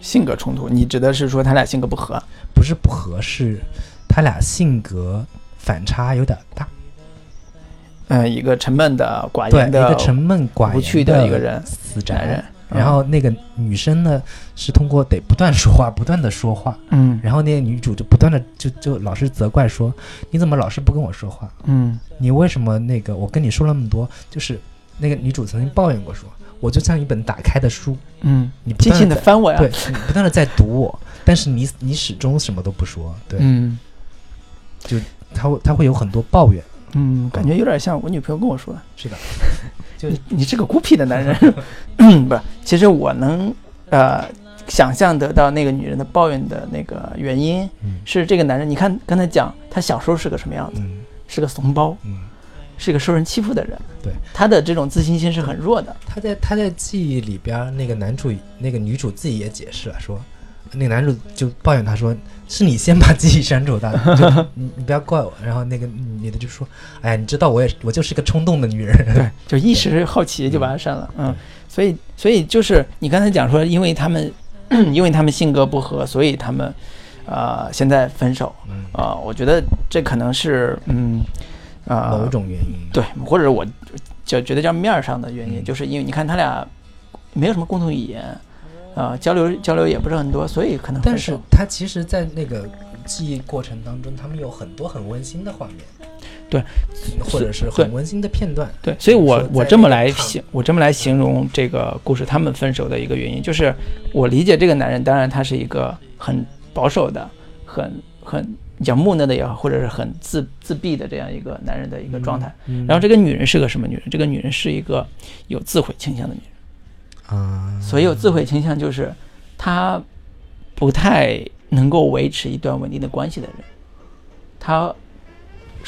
性格冲突，你指的是说他俩性格不合？不是不合适，他俩性格反差有点大。嗯，一个沉闷的、寡，言的、一个沉闷寡言无趣的一个人死男人。宅。，然后那个女生呢，是通过得不断说话，不断的说话，嗯。然后那个女主就不断的就就老是责怪说，你怎么老是不跟我说话？嗯。你为什么那个我跟你说了那么多，就是那个女主曾经抱怨过说，我就像一本打开的书，嗯，你不断的翻我呀。对，你不断的在读我，但是你你始终什么都不说，对，嗯他会他会有很多抱怨，嗯，感觉有点像我女朋友跟我说的，是的，就你你是个孤僻的男人。嗯，不是，其实我能呃想象得到那个女人的抱怨的那个原因嗯。是这个男人，你看刚才讲他小时候是个什么样子，嗯。是个怂包，嗯，是个受人欺负的人。对，他的这种自信心是很弱的。他在他在记忆里边，那个男主那个女主自己也解释了，说那个男主就抱怨他说是你先把自己删除的，就你你不要怪我。然后那个女的就说，哎呀，你知道我也我就是个冲动的女人，对，就一时好奇就把它删了。嗯，所以所以就是你刚才讲说，因为他们 因为他们性格不合，所以他们呃现在分手嗯，啊、我觉得这可能是嗯啊、某种原因，对，或者我就觉得叫面儿上的原因，嗯就是因为你看他俩没有什么共同语言。啊、交流交流也不是很多，所以可能但是他其实，在那个记忆过程当中，他们有很多很温馨的画面，对，或者是很温馨的片段，对，所以我我这么来形，我这么来形容这个故事他们分手的一个原因，就是我理解这个男人，当然他是一个很保守的、很很讲木讷的也好，或者是很自自闭的这样一个男人的一个状态。嗯然后这个女人是个什么女人？这个女人是一个有自毁倾向的女人。啊，所以有自毁倾向就是他不太能够维持一段稳定的关系的人，他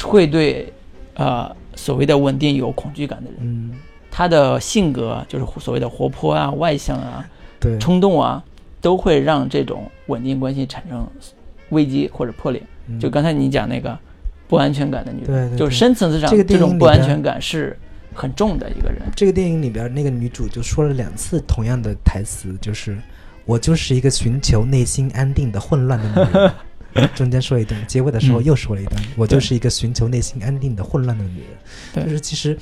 会对呃所谓的稳定有恐惧感的人。嗯。他的性格就是所谓的活泼啊、外向啊、对，冲动啊，都会让这种稳定关系产生危机或者破裂。嗯。就刚才你讲那个不安全感的女人，对对对。就是深层次上这种不安全感是很重的一个人。这个电影里边那个女主就说了两次同样的台词，就是我就是一个寻求内心安定的混乱的女人。中间说一段，结尾的时候嗯又说了一段，我就是一个寻求内心安定的混乱的女人。就是其实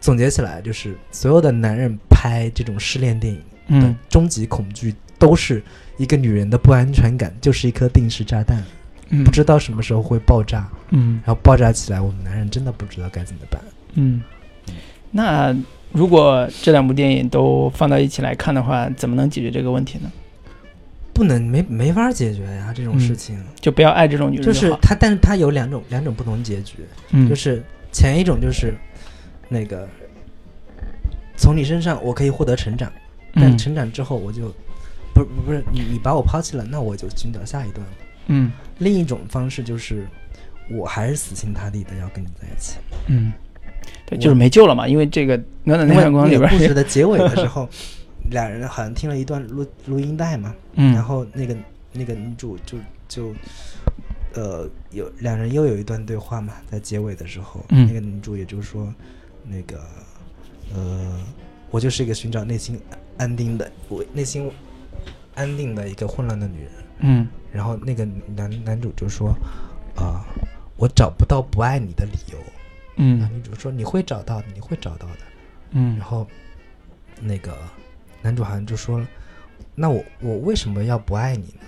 总结起来，就是所有的男人拍这种失恋电影的嗯，终极恐惧，都是一个女人的不安全感，就是一颗定时炸弹，嗯不知道什么时候会爆炸，嗯然后爆炸起来，我们男人真的不知道该怎么办。嗯，那如果这两部电影都放到一起来看的话，怎么能解决这个问题呢？不能没没法解决呀，这种嗯事情。就不要爱这种女人好。就是他，但是他有两种两种不同结局，嗯，就是前一种就是那个从你身上我可以获得成长，但嗯成长之后我就不不不是你你把我抛弃了，那我就寻找下一段。了。嗯。另一种方式就是我还是死心塌地的要跟你在一起，嗯，对，就是没救了嘛，因为这个《暖暖的阳光》里边 故事，的结尾的时候，俩人好像听了一段录录音带嘛，然嗯后那个那个女主就就呃有两人又有一段对话嘛，在结尾的时候，嗯。那个女主也就是说那个呃我就是一个寻找内心安定的我内心安定的一个混乱的女人，嗯。然后那个男男主就说啊、我找不到不爱你的理由，那嗯女主说你会找到的，你会找到的，嗯然后那个男主好像就说了：“那我我为什么要不爱你呢？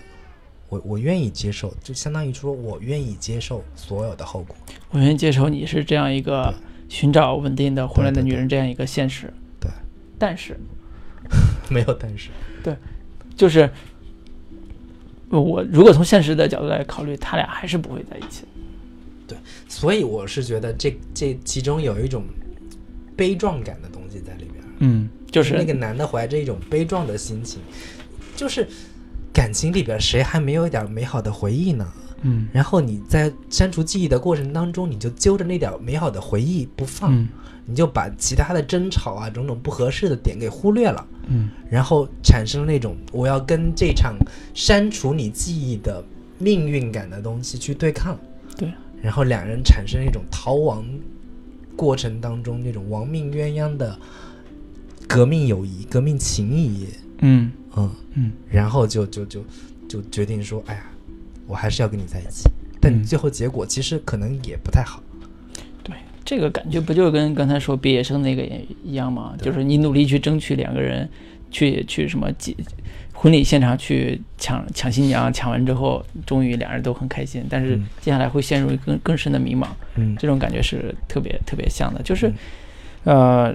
我我愿意接受，就相当于说我愿意接受所有的后果。我愿意接受你是这样一个寻找稳定的、混乱的女人这样一个现实。对，但是 没有但是，对就是我如果从现实的角度来考虑，他俩还是不会在一起的。所以我是觉得这这其中有一种悲壮感的东西在里边儿，嗯，就是那个男的怀着一种悲壮的心情，就是感情里边谁还没有一点美好的回忆呢？嗯。然后你在删除记忆的过程当中，你就揪着那点美好的回忆不放，嗯。你就把其他的争吵啊、种种不合适的点给忽略了，嗯。然后产生那种我要跟这场删除你记忆的命运感的东西去对抗。对，然后两人产生一种逃亡过程当中那种亡命鸳鸯的革命友谊、革命情谊，嗯嗯，嗯然后就就就就决定说，哎呀，我还是要跟你在一起。但嗯最后结果其实可能也不太好。对，这个感觉不就跟刚才说毕业生那个也一样吗？就是你努力去争取两个人去去什么结婚礼现场去抢抢新娘，抢完之后，终于两人都很开心，但是嗯。接下来会陷入更更深的迷茫。嗯，这种感觉是特别特别像的，就是，呃，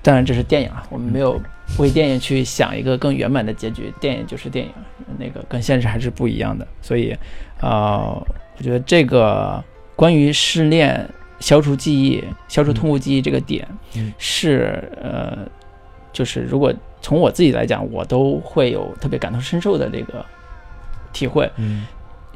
当然这是电影啊，我们没有为电影去想一个更圆满的结局，电影就是电影，那个跟现实还是不一样的，所以，呃，我觉得这个关于失恋、消除记忆、消除痛苦记忆这个点，嗯。是呃，就是如果从我自己来讲，我都会有特别感同身受的这个体会，嗯。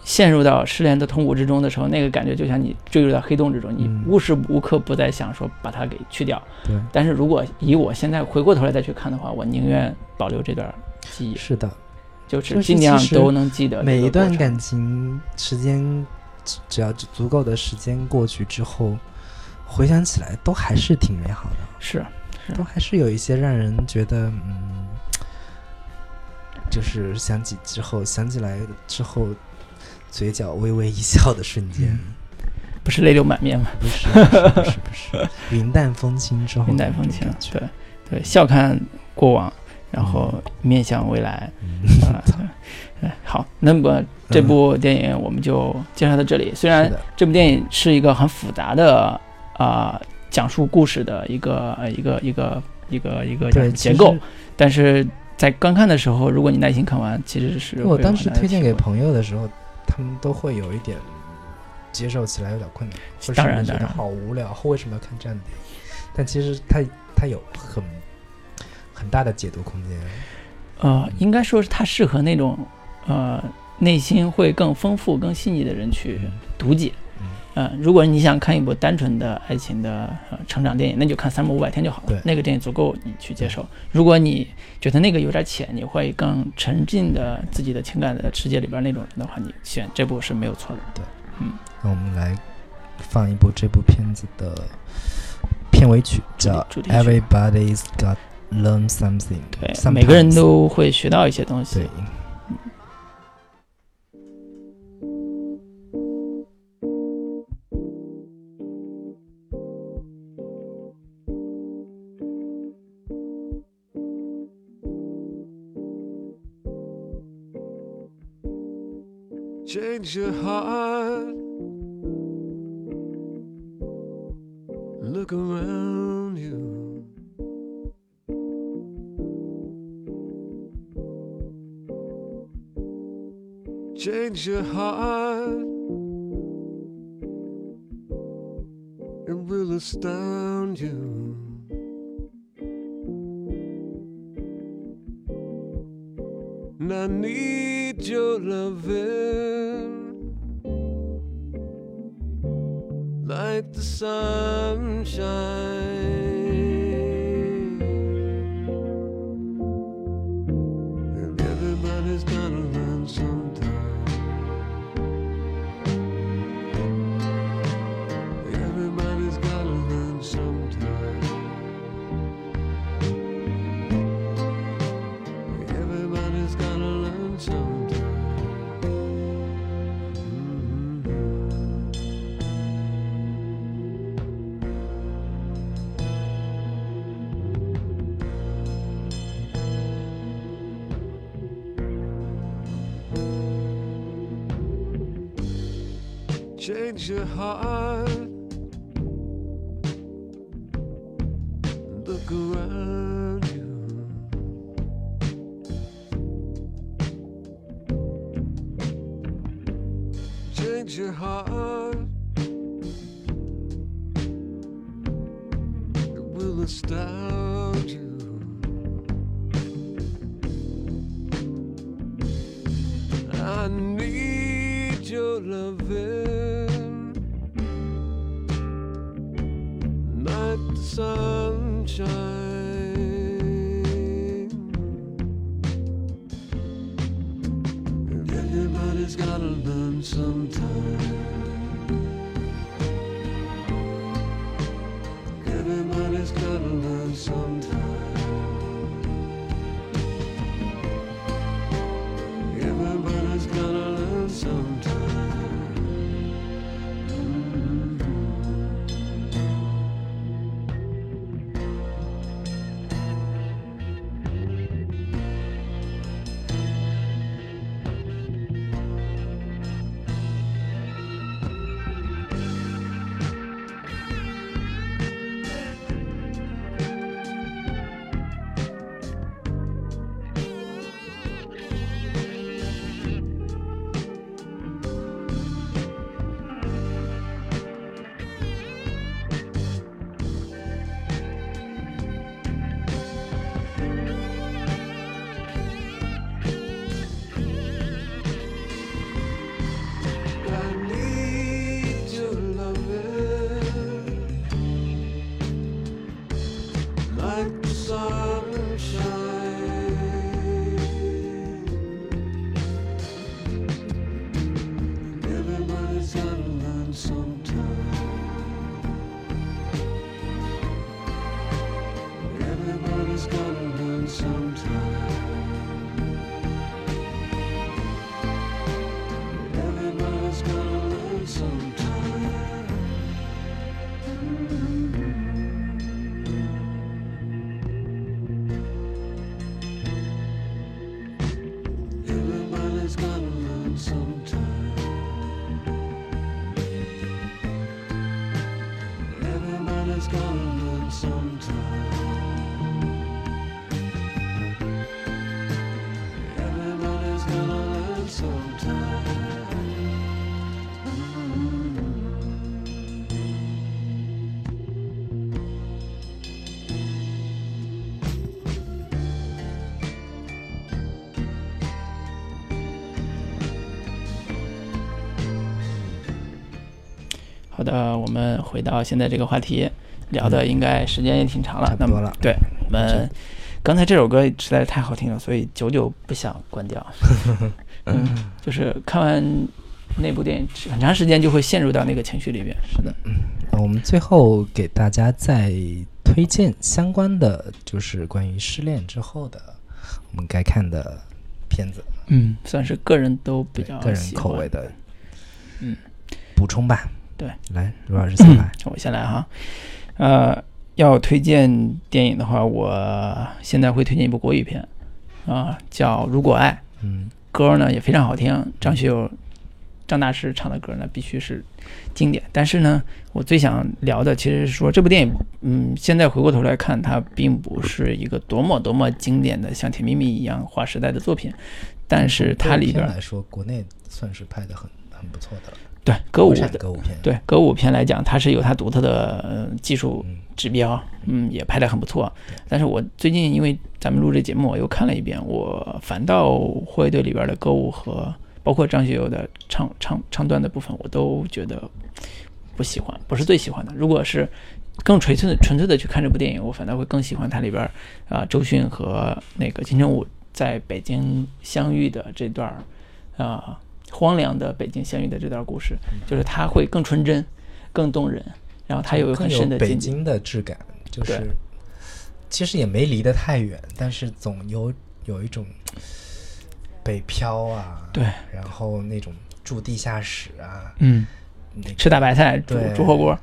陷入到失恋的痛苦之中的时候，那个感觉就像你坠入到黑洞之中，你嗯。无时无刻不在想说把它给去掉。对，但是如果以我现在回过头来再去看的话，我宁愿保留这段记忆，是的。就是尽量都能记得每一段感情时间，只只要足够的时间过去之后，回想起来都还是挺美好的，是都还是有一些让人觉得嗯，就是想起之后想起来之后，嘴角微微一笑的瞬间。嗯。不是泪流满面吗？不是不是不是不是，云淡风轻之后，云淡风轻，对对，笑看过往，然后面向未来。嗯。啊，对。好，那么这部电影我们就介绍到这里。虽然这部电影是一个很复杂的啊、讲述故事的一个呃一个一个一个一个结构，但是在刚看的时候，如果你耐心看完，其实是我当时推荐给朋友的时候，他们都会有一点接受起来有点困难，或者当然是觉得当然好无聊，为什么要看这样的电影？但其实它它有很很大的解读空间。呃，应该说是它适合那种呃内心会更丰富、更细腻的人去嗯读解。嗯嗯、如果你想看一部单纯的爱情的呃成长电影，那就看《三部五百天》就好了对，那个电影足够你去接受。如果你觉得那个有点浅，你会更沉浸的自己的情感的世界里边那种人的话，你选这部是没有错的。对，嗯那我们来放一部这部片子的片尾曲，叫《Everybody's Got Learn Something》。对，每个人都会学到一些东西对。。Change your heart. Look around you. Change your heart. It will astound you. And I need your loving like the sunshine. Heart. Look around you. change your heart. 的，我们回到现在这个话题，聊的应该时间也挺长了，差不多了那么对，我们刚才这首歌实在是太好听了，所以久久不想关掉。嗯，就是看完那部电影，很长时间就会陷入到那个情绪里边。是的，嗯我们最后给大家再推荐相关的，就是关于失恋之后的我们该看的片子，嗯，算是个人都比较个人口味的，嗯，补充吧。对，来，罗老师先来。我先来哈，呃，要推荐电影的话，我现在会推荐一部国语片，啊、叫《如果爱》，嗯。歌呢也非常好听，张学友、张大师唱的歌呢必须是经典。但是呢，我最想聊的其实是说这部电影，嗯，现在回过头来看，它并不是一个多么多么经典的像《甜蜜蜜》一样划时代的作品，但是它里边来说，国内算是拍的很很不错的了，对歌舞的歌舞片。对歌舞片来讲，它是有它独特的呃技术嗯指标，嗯，也拍得很不错。但是我最近因为咱们录这节目，我又看了一遍，我反倒会对里边的歌舞和包括张学友的唱唱唱段的部分，我都觉得不喜欢，不是最喜欢的。如果是更纯粹的纯粹的去看这部电影，我反倒会更喜欢它里边儿啊、周迅和那个金城武在北京相遇的这段儿啊、荒凉的北京相遇的这段故事，就是它会更纯真、更动人，然后它有很深的。北京的质感，就是其实也没离得太远，但是总有有一种北漂啊，对，然后那种住地下室啊，嗯，那个吃大白菜、煮煮火锅，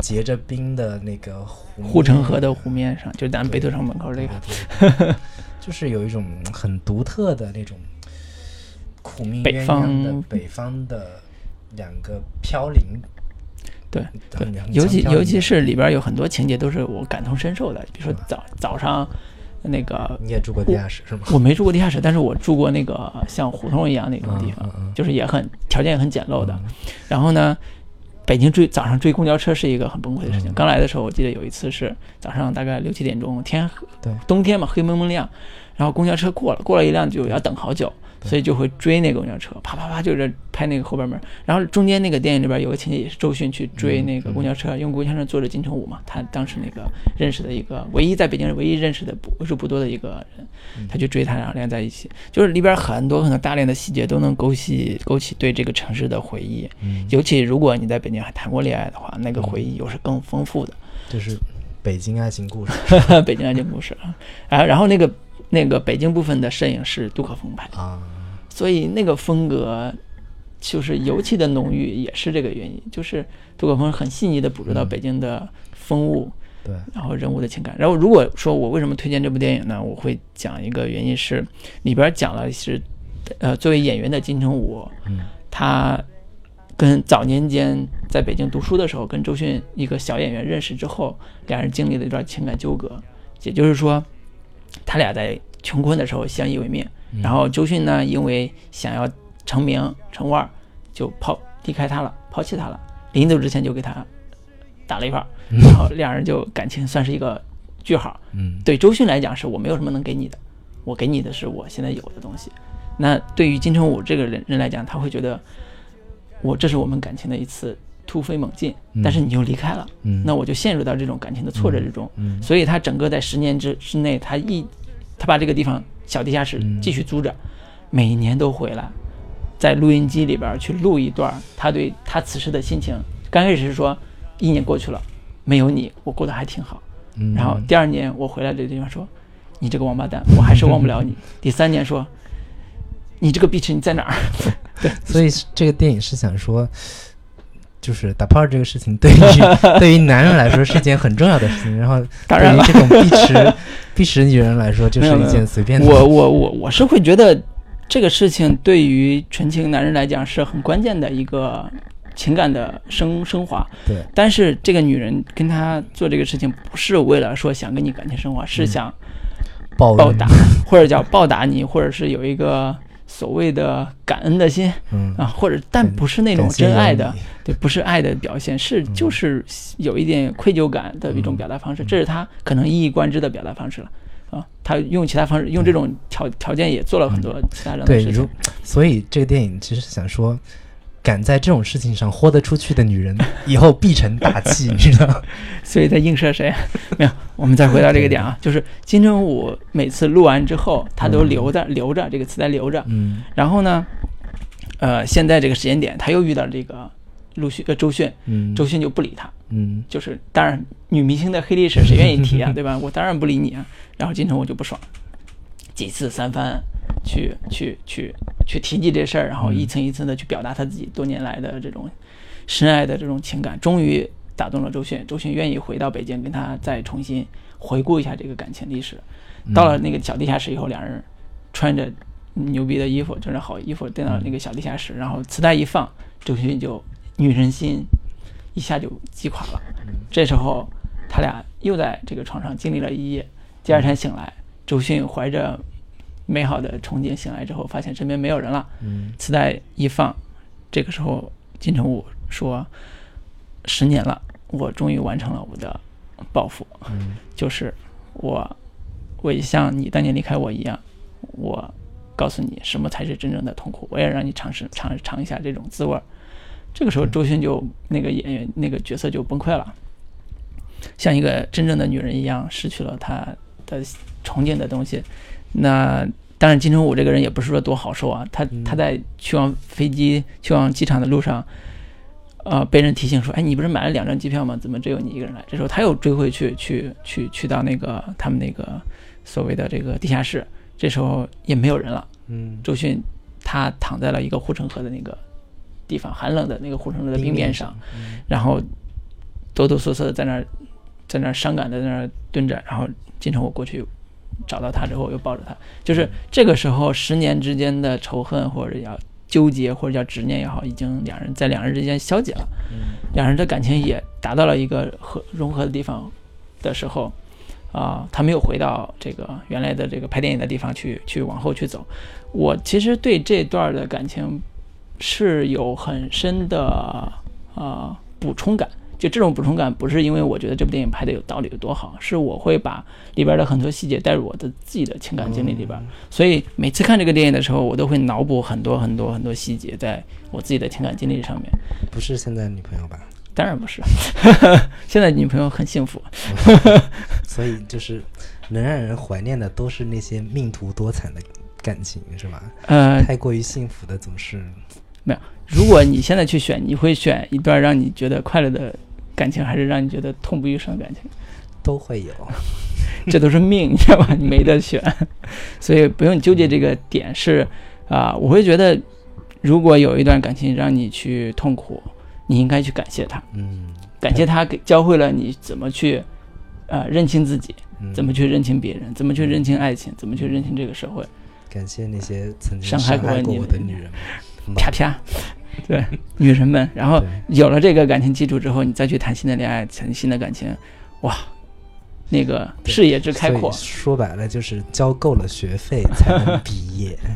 结着冰的那个湖护城河的湖面上，就是咱们北斗城门口这个。就是有一种很独特的那种苦命北鸳鸯的方。北方的两个飘零，对对，尤其尤其是里边有很多情节都是我感同身受的，比如说早早上那个你也住过地下室是吗？我没住过地下室，但是我住过那个像胡同一样那种地方，嗯嗯嗯。就是也很条件也很简陋的。然后呢，北京追早上追公交车是一个很崩溃的事情。嗯。刚来的时候，我记得有一次是早上大概六七点钟，天对。冬天嘛，黑蒙蒙亮，然后公交车过了，过了一辆就要等好久，所以就会追那个公交车，啪啪啪就是拍那个后边门。然后中间那个电影里边有个情节也是周迅去追那个公交车，因为公交车坐着金城武嘛，他当时那个认识的一个唯一在北京唯一认识的不为数不多的一个人，他去追他，然后连在一起，就是里边很多很多大量的细节都能勾起勾起对这个城市的回忆。嗯，尤其如果你在北京还谈过恋爱的话，那个回忆又是更丰富的。就是北京爱情故事。北京爱情故事啊，然后然后那个那个北京部分的摄影是杜可风拍的，啊，所以那个风格就是尤其的浓郁，也是这个原因，就是杜可风很细腻的捕捉到嗯北京的风物，对，然后人物的情感。然后如果说我为什么推荐这部电影呢？我会讲一个原因是里边讲了是，呃，作为演员的金城武，嗯他跟早年间在北京读书的时候，跟周迅一个小演员认识之后，两人经历了一段情感纠葛。也就是说，他俩在穷困的时候相依为命，嗯然后周迅呢，因为想要成名成腕儿，就抛离开他了，抛弃他了。临走之前就给他打了一炮，然后两人就感情算是一个句号。嗯，对周迅来讲，是我没有什么能给你的，我给你的是我现在有的东西。那对于金城武这个人人来讲，他会觉得我这是我们感情的一次突飞猛进，嗯但是你又离开了，嗯，那我就陷入到这种感情的挫折之中。嗯所以他整个在十年之之内，他一他把这个地方小地下室嗯继续租着，每年都回来，在录音机里边去录一段他对他此时的心情。刚开始是说，一年过去了，没有你，我过得还挺好。嗯然后第二年我回来这个地方说，你这个王八蛋，我还是忘不了你。第三年说，你这个 bitch 你在哪儿？所以这个电影是想说，就是打炮这个事情对于 对于男人来说是一件很重要的事情，然后当然了对于这种碧池碧池女人来说就是一件随便的。我我我我是会觉得这个事情对于纯情男人来讲是很关键的一个情感的升升华。对，但是这个女人跟他做这个事情，不是为了说想跟你感情升华，是想报答，或者叫报答你，或者是有一个所谓的感恩的心嗯啊，或者但不是那种真爱的，对，不是爱的表现，是嗯就是有一点愧疚感的一种表达方式，这是他可能一以贯之的表达方式了。啊，他用其他方式，用这种条条件也做了很多其他人的事情。所以这个电影其实想说，敢在这种事情上豁得出去的女人，以后必成大器，你知道吗？所以在映射谁？没有，我们再回到这个点啊，就是金城武每次录完之后，他都留着、留着这个磁带留着，嗯然后呢，呃，现在这个时间点他又遇到这个陆迅呃周迅，嗯周迅就不理他，嗯就是当然女明星的黑历史谁愿意提啊，对吧？我当然不理你啊。然后金城武就不爽，几次三番去去去去提及这事儿，然后一层一层的去表达他自己多年来的这种深爱的这种情感，终于打动了周迅。周迅愿意回到北京跟他再重新回顾一下这个感情历史。到了那个小地下室以后，两人穿着牛逼的衣服，穿着好衣服，进到那个小地下室，然后磁带一放，周迅就女人心一下就击垮了。这时候他俩又在这个床上经历了一夜，第二天醒来，周迅怀着美好的憧憬醒来之后，发现身边没有人了。嗯磁带一放，这个时候金城武说：“十年了，我终于完成了我的抱负，嗯就是我，我也像你当年离开我一样，我告诉你什么才是真正的痛苦，我也让你尝试尝尝一下这种滋味儿。”这个时候，周迅就那个演员那个角色就崩溃了，像一个真正的女人一样，失去了她的憧憬的东西。那当然，金城武这个人也不是说多好受啊，他他在去往飞机、去往机场的路上，呃，被人提醒说：“哎，你不是买了两张机票吗？怎么只有你一个人来？”这时候他又追回去，去去去到那个他们那个所谓的这个地下室，这时候也没有人了。嗯周迅他躺在了一个护城河的那个地方，寒冷的那个护城河的冰面上，然后哆哆嗦嗦的在那儿，在那儿伤感的在那儿蹲着，然后金城武过去找到他之后又抱着他，就是这个时候十年之间的仇恨或者叫纠结或者叫执念也好，已经两人在两人之间消解了，两人的感情也达到了一个和融合的地方的时候。啊、他没有回到这个原来的这个拍电影的地方去，去往后去走。我其实对这段的感情是有很深的啊、补充感。就这种补充感，不是因为我觉得这部电影拍的有道理有多好，是我会把里边的很多细节带入我的自己的情感经历里边。所以每次看这个电影的时候，我都会脑补很多很多很多细节在我自己的情感经历上面。不是现在女朋友吧？当然不是，现在女朋友很幸福。所以就是能让人怀念的都是那些命途多舛的感情，是吧？呃，太过于幸福的总是如果你现在去选，你会选一段让你觉得快乐的感情，还是让你觉得痛不欲生的感情？都会有。这都是命，你知道吧？你没得选，所以不用纠结这个点是啊、我会觉得，如果有一段感情让你去痛苦，你应该去感谢他，嗯，感谢他给教会了你怎么去呃认清自己，嗯怎么去认清别人，怎么去认清爱情，怎么去认清这个社会。感谢那些曾经伤害过过你的我的女人们。啪啪，对，女神们，然后有了这个感情基础之后，你再去谈新的恋爱，谈新的感情，哇，那个视野之开阔说白了就是交够了学费才能毕业。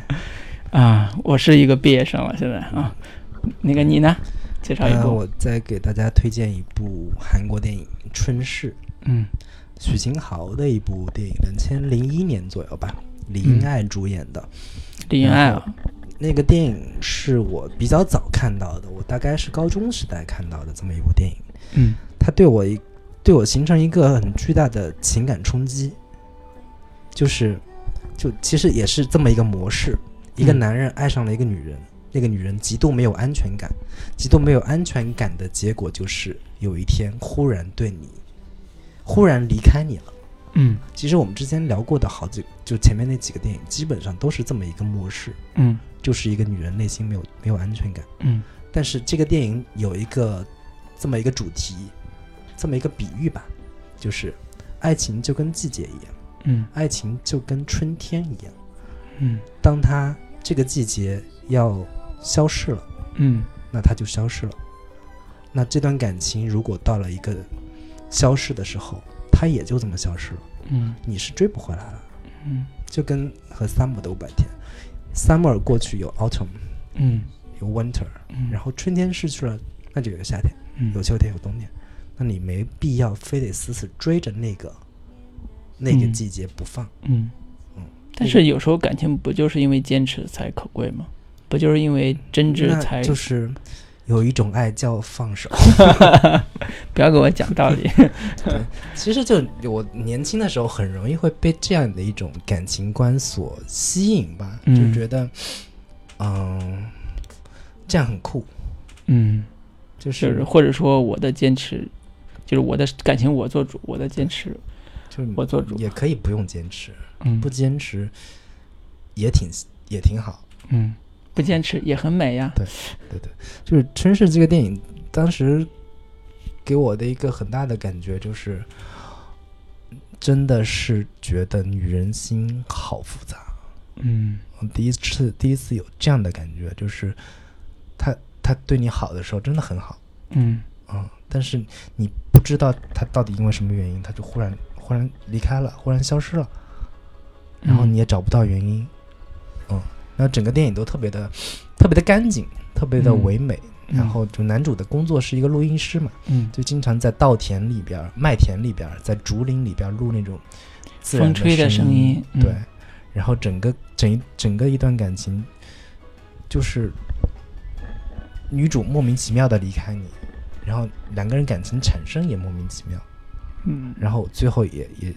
啊！我是一个毕业生了，现在啊，那个你呢？介绍一呃，部，我再给大家推荐一部韩国电影《春逝》，嗯许晴豪的一部电影，两千零一年左右吧，李英爱主演的。李英爱啊，那个电影是我比较早看到的，我大概是高中时代看到的这么一部电影。嗯。它对我一对我形成一个很巨大的情感冲击，就是就其实也是这么一个模式：一个嗯。男人爱上了一个女人，那个女人极度没有安全感，极度没有安全感的结果就是有一天忽然对你，忽然离开你了。嗯。其实我们之前聊过的好几，就前面那几个电影，基本上都是这么一个模式，嗯就是一个女人内心没有没有安全感。嗯。但是这个电影有一个这么一个主题，这么一个比喻吧，就是爱情就跟季节一样，嗯。爱情就跟春天一样，嗯。当它这个季节要消逝了，嗯。那它就消失了。那这段感情如果到了一个消逝的时候，它也就这么消失了，嗯。你是追不回来了。嗯。就跟和 summer 的五百天，summer 过去有 autumn，嗯有 winter，嗯，然后春天失去了，那就有夏天。嗯有秋天有冬天，那你没必要非得死死追着那个那个嗯季节不放。嗯嗯，但是有时候感情不就是因为坚持才可贵吗？不就是因为真挚才就是有一种爱叫放手。不要跟我讲道理。其实就我年轻的时候很容易会被这样的一种感情观所吸引吧，嗯就觉得，嗯，这样很酷，嗯，就就是是或者说我的坚持，就是我的感情我做主，我的坚持，就是我做主也可以不用坚持，嗯不坚持也挺也挺好。嗯，不坚持也很美呀。对对对，就是《春逝》这个电影，当时给我的一个很大的感觉就是，真的是觉得女人心好复杂。嗯。我第一次第一次有这样的感觉，就是他他对你好的时候真的很好嗯。啊、但是你不知道他到底因为什么原因，他就忽然忽然离开了，忽然消失了，然后嗯。你也找不到原因，嗯，然后整个电影都特别的特别的干净，特别的嗯唯美。嗯然后就男主的工作是一个录音师嘛，嗯就经常在稻田里边、麦田里边、在竹林里边录那种自然风吹的声声音嗯对。然后整个整一整个一段感情，就是女主莫名其妙的离开你，然后两个人感情产生也莫名其妙，嗯然后最后也也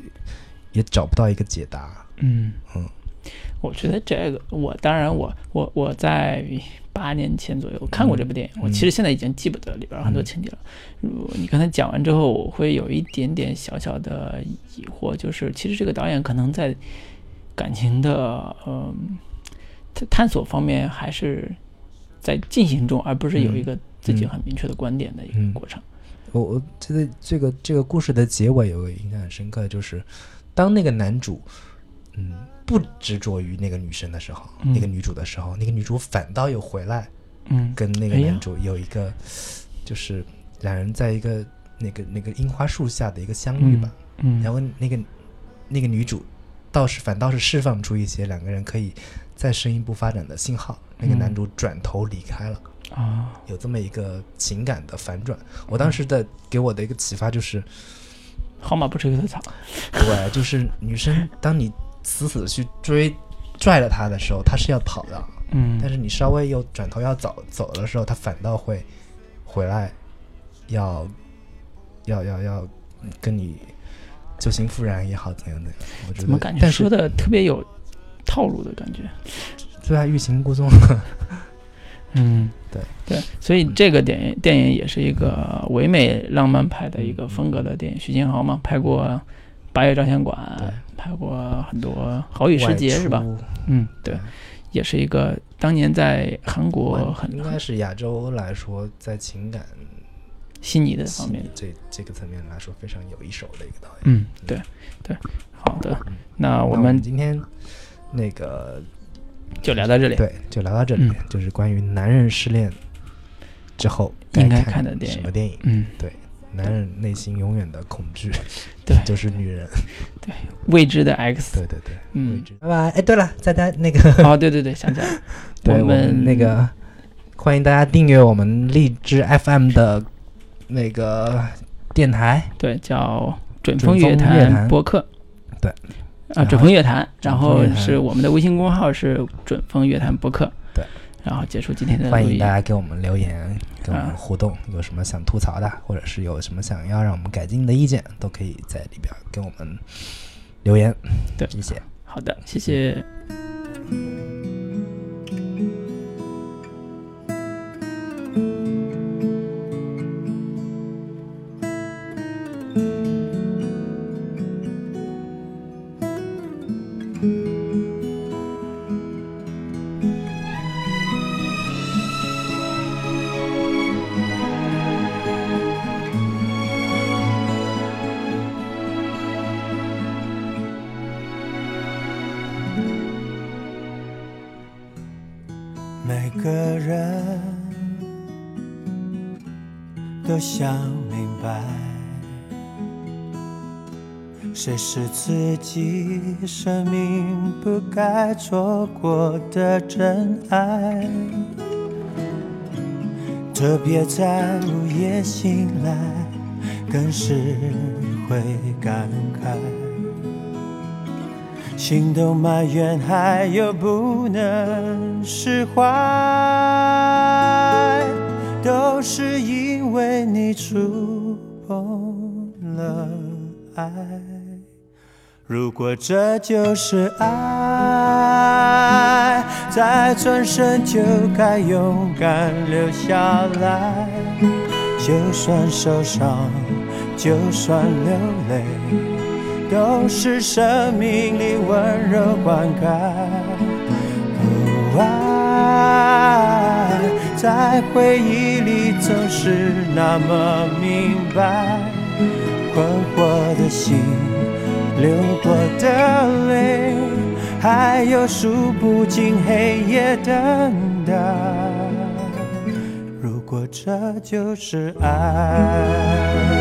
也找不到一个解答。嗯嗯，我觉得这个我当然我我我在八年前左右看过这部电影，我嗯其实现在已经记不得里边很多情节了。如你刚才讲完之后，我会有一点点小小的疑惑，就是其实这个导演可能在感情的嗯探探索方面还是在进行中，而不是有一个自己嗯很明确的观点的一嗯个过程。我我记得这个这个故事的结尾有个印象很深刻，就是当那个男主嗯不执着于那个女生的时候，嗯那个女主的时候，那个女主反倒又回来嗯跟那个男主有一个，就是两人在一个那个那个樱花树下的一个相遇吧。嗯然后那个那个女主倒是反倒是释放出一些两个人可以再深一步发展的信号，那个嗯男主转头离开了。啊有这么一个情感的反转。我当时的给我的一个启发就是，好马不吃回头草。对，就是女生当你死死的去追拽着他的时候，他是要跑的，嗯但是你稍微又转头要走走的时候，他反倒会回来要要要要跟你旧情复燃也好，怎样怎样。我觉得，怎么感觉但说的特别有套路的感觉？对啊，欲擒故纵。嗯，对对，所以这个电影电影也是一个唯美浪漫派的一个风格的电影。徐静豪嘛，拍过《八月照相馆对》，拍过很多《好雨时节》是吧？嗯，对，也是一个当年在韩国外很应该是亚洲来说，在情感细腻的方面。这这个层面来说，非常有一手的一个导演。嗯，对对，好的，那那我我们今天那个就聊到这里。对，就聊到这里，嗯就是关于男人失恋之后应该看看的电影什么电影？嗯，男人内心永远的恐惧，对就是女人。对未知的 X。对对对，嗯未知拜拜。哎，对了，大家那个，哦，对对对，想起来 我们们那个，欢迎大家订阅我们荔枝 FM 的那个电台。对叫准风乐坛坛播客。对。啊，准风乐坛，然后是我们的微信公号是准风乐坛播客。对，然后结束今天的欢迎大。家给我们留言，跟我们啊互动，有什么想吐槽的，或者是有什么想要让我们改进的意见，都可以在里边给我们留言。对谢谢。好的，谢谢。每个人都想明白，谁是自己生命不该错过的真爱。特别在午夜醒来，更是会感慨。心动埋怨，还有不能释怀，都是因为你触碰了爱。如果这就是爱，再转身就该勇敢留下来。就算受伤，就算流泪，都是生命里温柔灌溉。哦，爱在回忆里总是那么明白，困惑的心。流过的泪，还有数不尽黑夜等待。如果这就是爱。